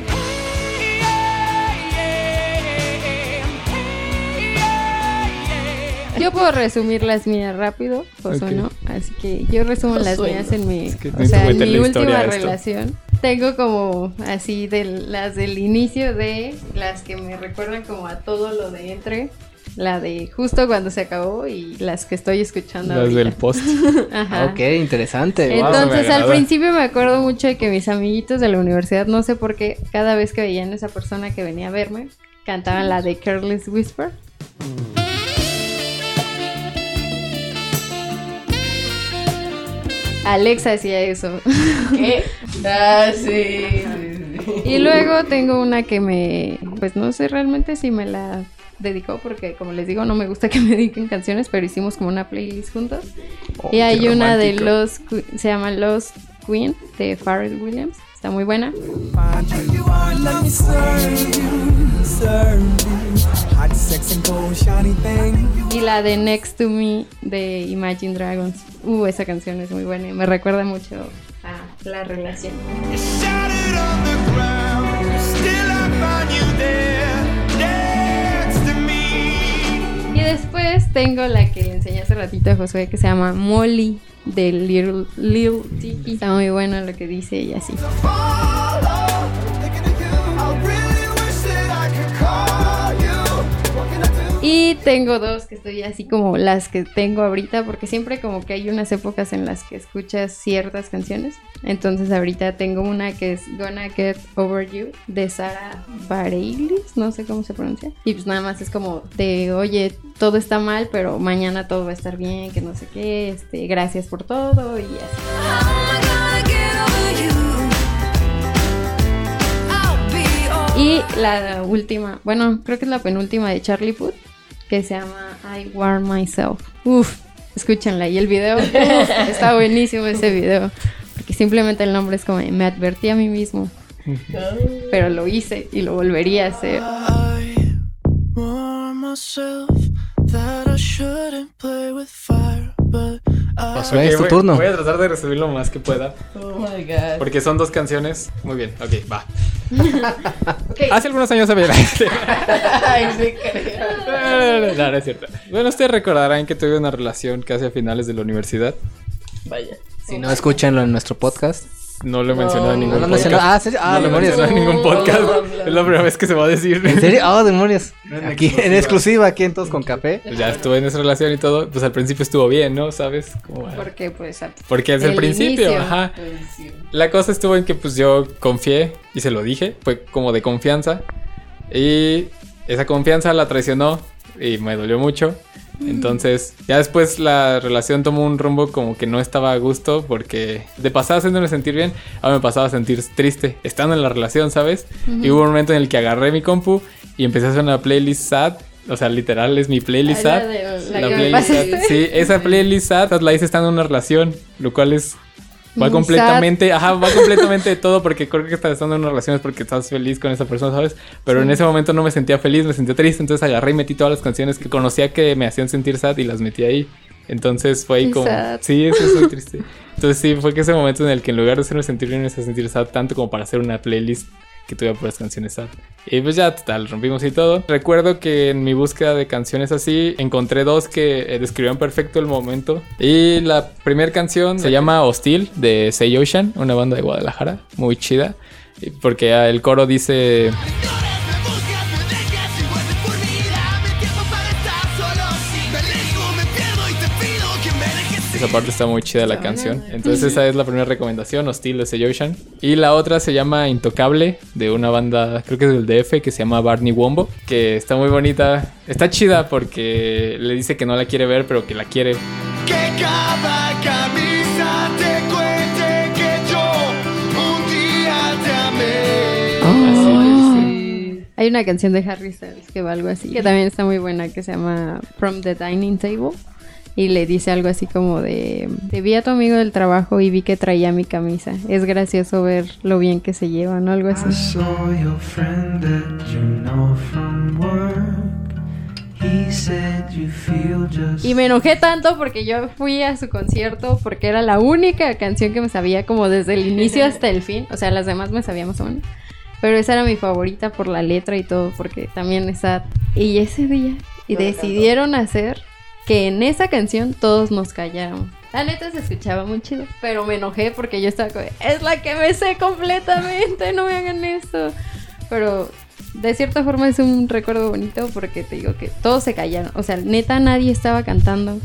C: Yo puedo resumir las mías rápido, pues o
A: Ok.
C: no. Así que yo resumo las mías en mi,
A: que
C: o sea, en mi última relación. Tengo como así de las del inicio de las que me recuerdan como a todo lo de entre, la de justo cuando se acabó y las que estoy escuchando
A: Las
C: ahorita.
A: del post. <laughs>
C: Ajá.
B: Ok, interesante.
C: Entonces al principio me acuerdo mucho de que mis amiguitos de la universidad, no sé por qué, cada vez que veían a esa persona que venía a verme, cantaban la de Careless Whisper. Alexa hacía eso.
H: ¿Qué? <laughs> Ah, sí. sí, sí.
C: Y luego tengo una que me, pues no sé realmente si me la dedicó porque como les digo no me gusta que me dediquen canciones, pero hicimos como una playlist juntos.
A: Oh,
C: y hay una de los se llama Lost Queen de Pharrell Williams, está muy buena. Y la de Next to Me de Imagine Dragons. Uh, esa canción es muy buena y me recuerda mucho a la relación. Y después tengo la que le enseñé hace ratito a Josué que se llama Molly de Little, Lil Tiki. Está muy bueno lo que dice y así. Y tengo dos que estoy así como las que tengo ahorita, porque siempre como que hay unas épocas en las que escuchas ciertas canciones. Entonces ahorita tengo una que es Gonna Get Over You de Sara Bareilles, no sé cómo se pronuncia. Y pues nada más es como de, oye, todo está mal, pero mañana todo va a estar bien, que no sé qué, este, gracias por todo y así. Y la última, bueno, creo que es la penúltima de Charlie Puth, que se llama I Warm Myself. Uf, escúchenla. Y el video, uf, <laughs> está buenísimo ese video. Porque simplemente el nombre es como, me advertí a mí mismo. Pero lo hice y lo volvería a hacer.
E: warn myself that I shouldn't play with fire, but I
A: Ok,
B: es tu
A: voy-
B: turno.
A: Voy a tratar de resumir lo más que pueda.
H: Oh my god.
A: Porque son dos canciones. Muy bien, ok, va. Hace algunos años había. <laughs>
H: Ay, sí, creo.
A: no, no es cierto. Bueno, ustedes recordarán que tuve una relación casi a finales de la universidad.
H: Vaya.
B: Si no, escúchenlo en nuestro podcast.
A: No lo he mencionado en ningún
B: no
A: podcast.
B: mencionó. Ah, ¿serio? Ah,
A: no lo he
B: demonios.
A: mencionado en ningún podcast.
H: no, no, no.
A: Es la primera vez que se va a decir.
B: ¿En serio? Oh, demonios. Aquí, en exclusiva, aquí en Todos con Café.
A: Pues ya estuve en esa relación y todo. Pues al principio estuvo bien, ¿no? ¿Sabes? Como,
C: Porque pues... a-
A: porque es el,
C: el
A: principio,
C: inicio.
A: ajá.
H: Sí.
A: La cosa estuvo en que pues yo confié y se lo dije, fue como de confianza y esa confianza la traicionó y me dolió mucho. Entonces, ya después la relación tomó un rumbo como que no estaba a gusto porque de pasada haciéndome sentir bien, ahora me pasaba a sentir triste estando en la relación, ¿sabes? Y hubo un momento en el que agarré mi compu y empecé a hacer una playlist sad. O sea, literal es mi playlist
C: Ah, la
A: sad.
C: de- la
A: playlist sad. Sí, esa <laughs> playlist sad la hice estando en una relación, lo cual es Va completamente, ajá, va <laughs> completamente de todo porque creo que estás estando en una relación es porque estás feliz con esa persona, ¿sabes? Pero en ese momento no me sentía feliz, me sentía triste, entonces agarré y metí todas las canciones que conocía que me hacían sentir sad y las metí ahí. Entonces fue ahí
C: Qué
A: como,
C: sad.
A: sí, eso es muy <laughs> triste. Entonces sí, fue que ese momento en el que en lugar de hacerme sentir bien me hacía sentir sad tanto como para hacer una playlist que tuviera puras canciones sad. Y pues ya, total, rompimos y todo. Recuerdo que en mi búsqueda de canciones así, encontré dos que eh, describían perfecto el momento. Y la primera canción se llama Hostil, de Say Ocean, una banda de Guadalajara, muy chida. Porque el coro dice... Esa parte está muy chida la canción. Entonces esa es la primera recomendación, Hostil de Say Ocean. Y la otra se llama Intocable, de una banda, creo que es del DF, que se llama Barney Wombo. Que está muy bonita. Está chida porque le dice que no la quiere ver, pero que la quiere.
E: Que cada camisa te cuente que yo un día te amé.
C: Oh. Hay una canción de Harry Styles que va algo así, que también está muy buena, que se llama From the Dining Table. Y le dice algo así como de, te vi a tu amigo del trabajo y vi que traía mi camisa. Es gracioso ver lo bien que se llevan, o algo así.
E: saw your friend that you know from work. He said you feel just
C: Y me enojé tanto porque yo fui a su concierto porque era la única canción que me sabía como desde el inicio <laughs> hasta el fin. O sea, las demás me sabía más o menos. Pero esa era mi favorita por la letra y todo, porque también está... Y ese día, y
H: No
C: decidieron hacer que en esa canción todos nos calláramos. La neta se escuchaba muy chido, pero me enojé porque yo estaba como, es la que me sé completamente, no me hagan esto. Pero de cierta forma es un recuerdo bonito porque te digo que todos se callaron. O sea, neta nadie estaba cantando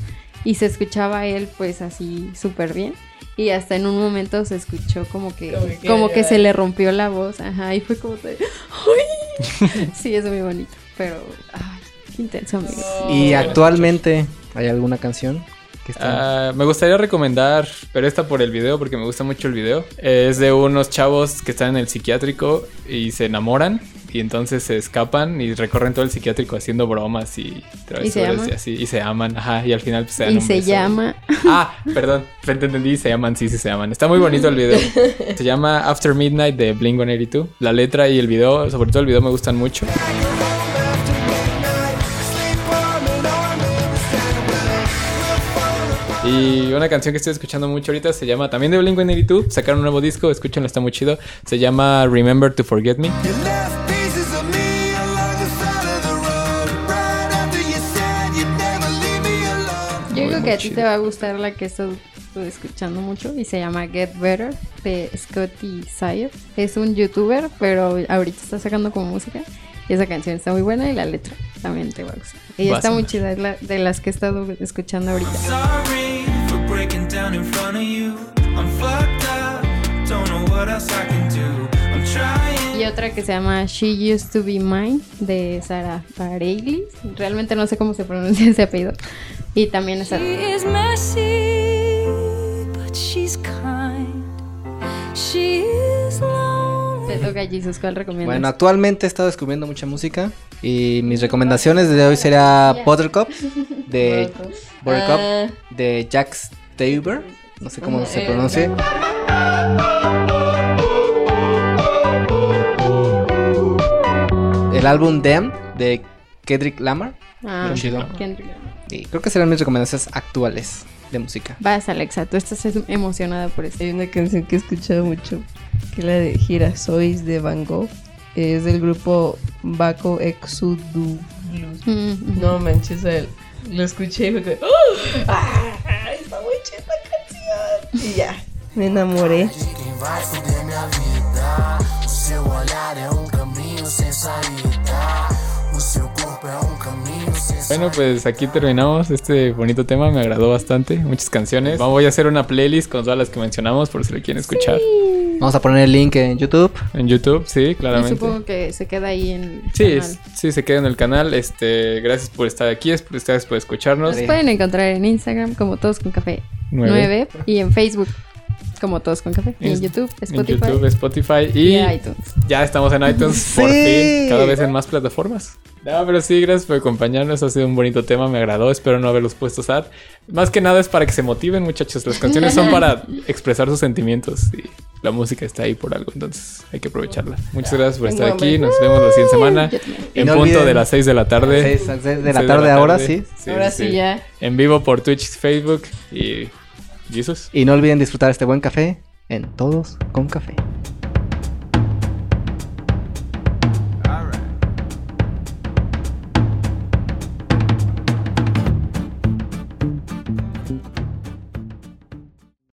C: y se escuchaba él pues así súper bien. Y hasta en un momento se escuchó como que,
H: Como que
C: como que
H: quiere
C: se le rompió la voz. Ajá, y fue como de, ¡ay! <laughs> Sí, es muy bonito, pero, ay, intenso, amigo.
B: Y actualmente, ¿hay alguna canción que está?
A: Ah, me gustaría recomendar, pero esta por el video, porque me gusta mucho el video. Es de unos chavos que están en el psiquiátrico y se enamoran. Y entonces se escapan y recorren todo el psiquiátrico haciendo bromas y travesuras
C: aman?
A: y, así. Y se aman, ajá. Y al final pues, se dan
C: Y
A: un
C: se
A: beso.
C: llama...
A: Ah, perdón, te entendí, se llaman, sí, sí se llaman. Está muy bonito el video. <laughs> Se llama After Midnight de Blink 182. La letra y el video, sobre todo el video, me gustan mucho. Y una canción que estoy escuchando mucho ahorita se llama también de Blink 182. Sacaron un nuevo disco, escúchenlo, está muy chido. Se llama Remember to Forget Me.
C: Yo creo que a ti te va a gustar la que estoy, estoy escuchando mucho y se llama Get Better de Scotty Sire. Es un youtuber, pero ahorita está sacando como música. Y esa canción está muy buena y la letra también te va a gustar. Y
A: Vas
C: está muy chida, es la, de las que he estado escuchando ahorita. Y otra que se llama She Used to Be Mine de Sarah Bareilles. Realmente no sé cómo se pronuncia <laughs> ese apellido. Y también esa.
J: She is messy, but she's kind. She is
C: Te toca, Jesus, ¿cuál recomiendas?
B: Bueno, actualmente he estado descubriendo mucha música y mis recomendaciones de hoy sería Buttercup <laughs> de Buttercup
H: Ah.
B: de Jax Tabor, no sé cómo se
H: Eh.
B: pronuncie. El álbum Them de Kendrick Lamar.
C: Ah,
B: chido.
C: Kendrick.
B: Y creo que serán mis recomendaciones actuales de música.
C: Vas, Alexa, tú estás em- emocionada por esto.
H: Hay una canción que he escuchado mucho, que es la de Girasois de Van Gogh. Es del grupo Baco Exudu Blues.
C: Mm,
H: No manches, o sea, lo escuché y fue como, ¡Oh! ¡Ah! Está muy chida esta canción. Y ya, me enamoré.
E: Quem vai fuder minha vida? O seu olhar é um caminho sem saída. O seu corpo é um caminho sem
A: Bueno, pues aquí terminamos este bonito tema, me agradó bastante, muchas canciones. Vamos voy a hacer una playlist con todas las que mencionamos por si lo quieren escuchar.
B: Vamos a poner el link en YouTube.
A: En YouTube, sí,
C: Y
A: claramente.
C: supongo que se queda ahí en el
A: Sí,
C: canal.
A: es- sí, se queda en el canal. Este, gracias por estar aquí, es- gracias por escucharnos.
C: Nos pueden encontrar en Instagram como Todos con Café
A: Nueve.
C: 9 y en Facebook como Todos con Café y en YouTube,
A: En
C: Spotify
A: YouTube, Spotify
C: y
A: y
C: iTunes.
A: ya estamos en iTunes <laughs> por fin, cada vez en más plataformas. No, pero sí, gracias por acompañarnos. Ha sido un bonito tema, me agradó. Espero no haberlos puesto sad. Más que nada es para que se motiven, muchachos. Las canciones son <laughs> para expresar sus sentimientos y la música está ahí por algo, entonces hay que aprovecharla. Muchas gracias por estar aquí. Nos vemos la siguiente semana en
B: no
A: punto
B: olviden-
A: de las 6 de la tarde.
B: Seis a seis de la tarde ahora, sí.
H: Ahora sí ya.
A: En vivo por Twitch, Facebook y
B: Y no olviden disfrutar este buen café en Todos con Café.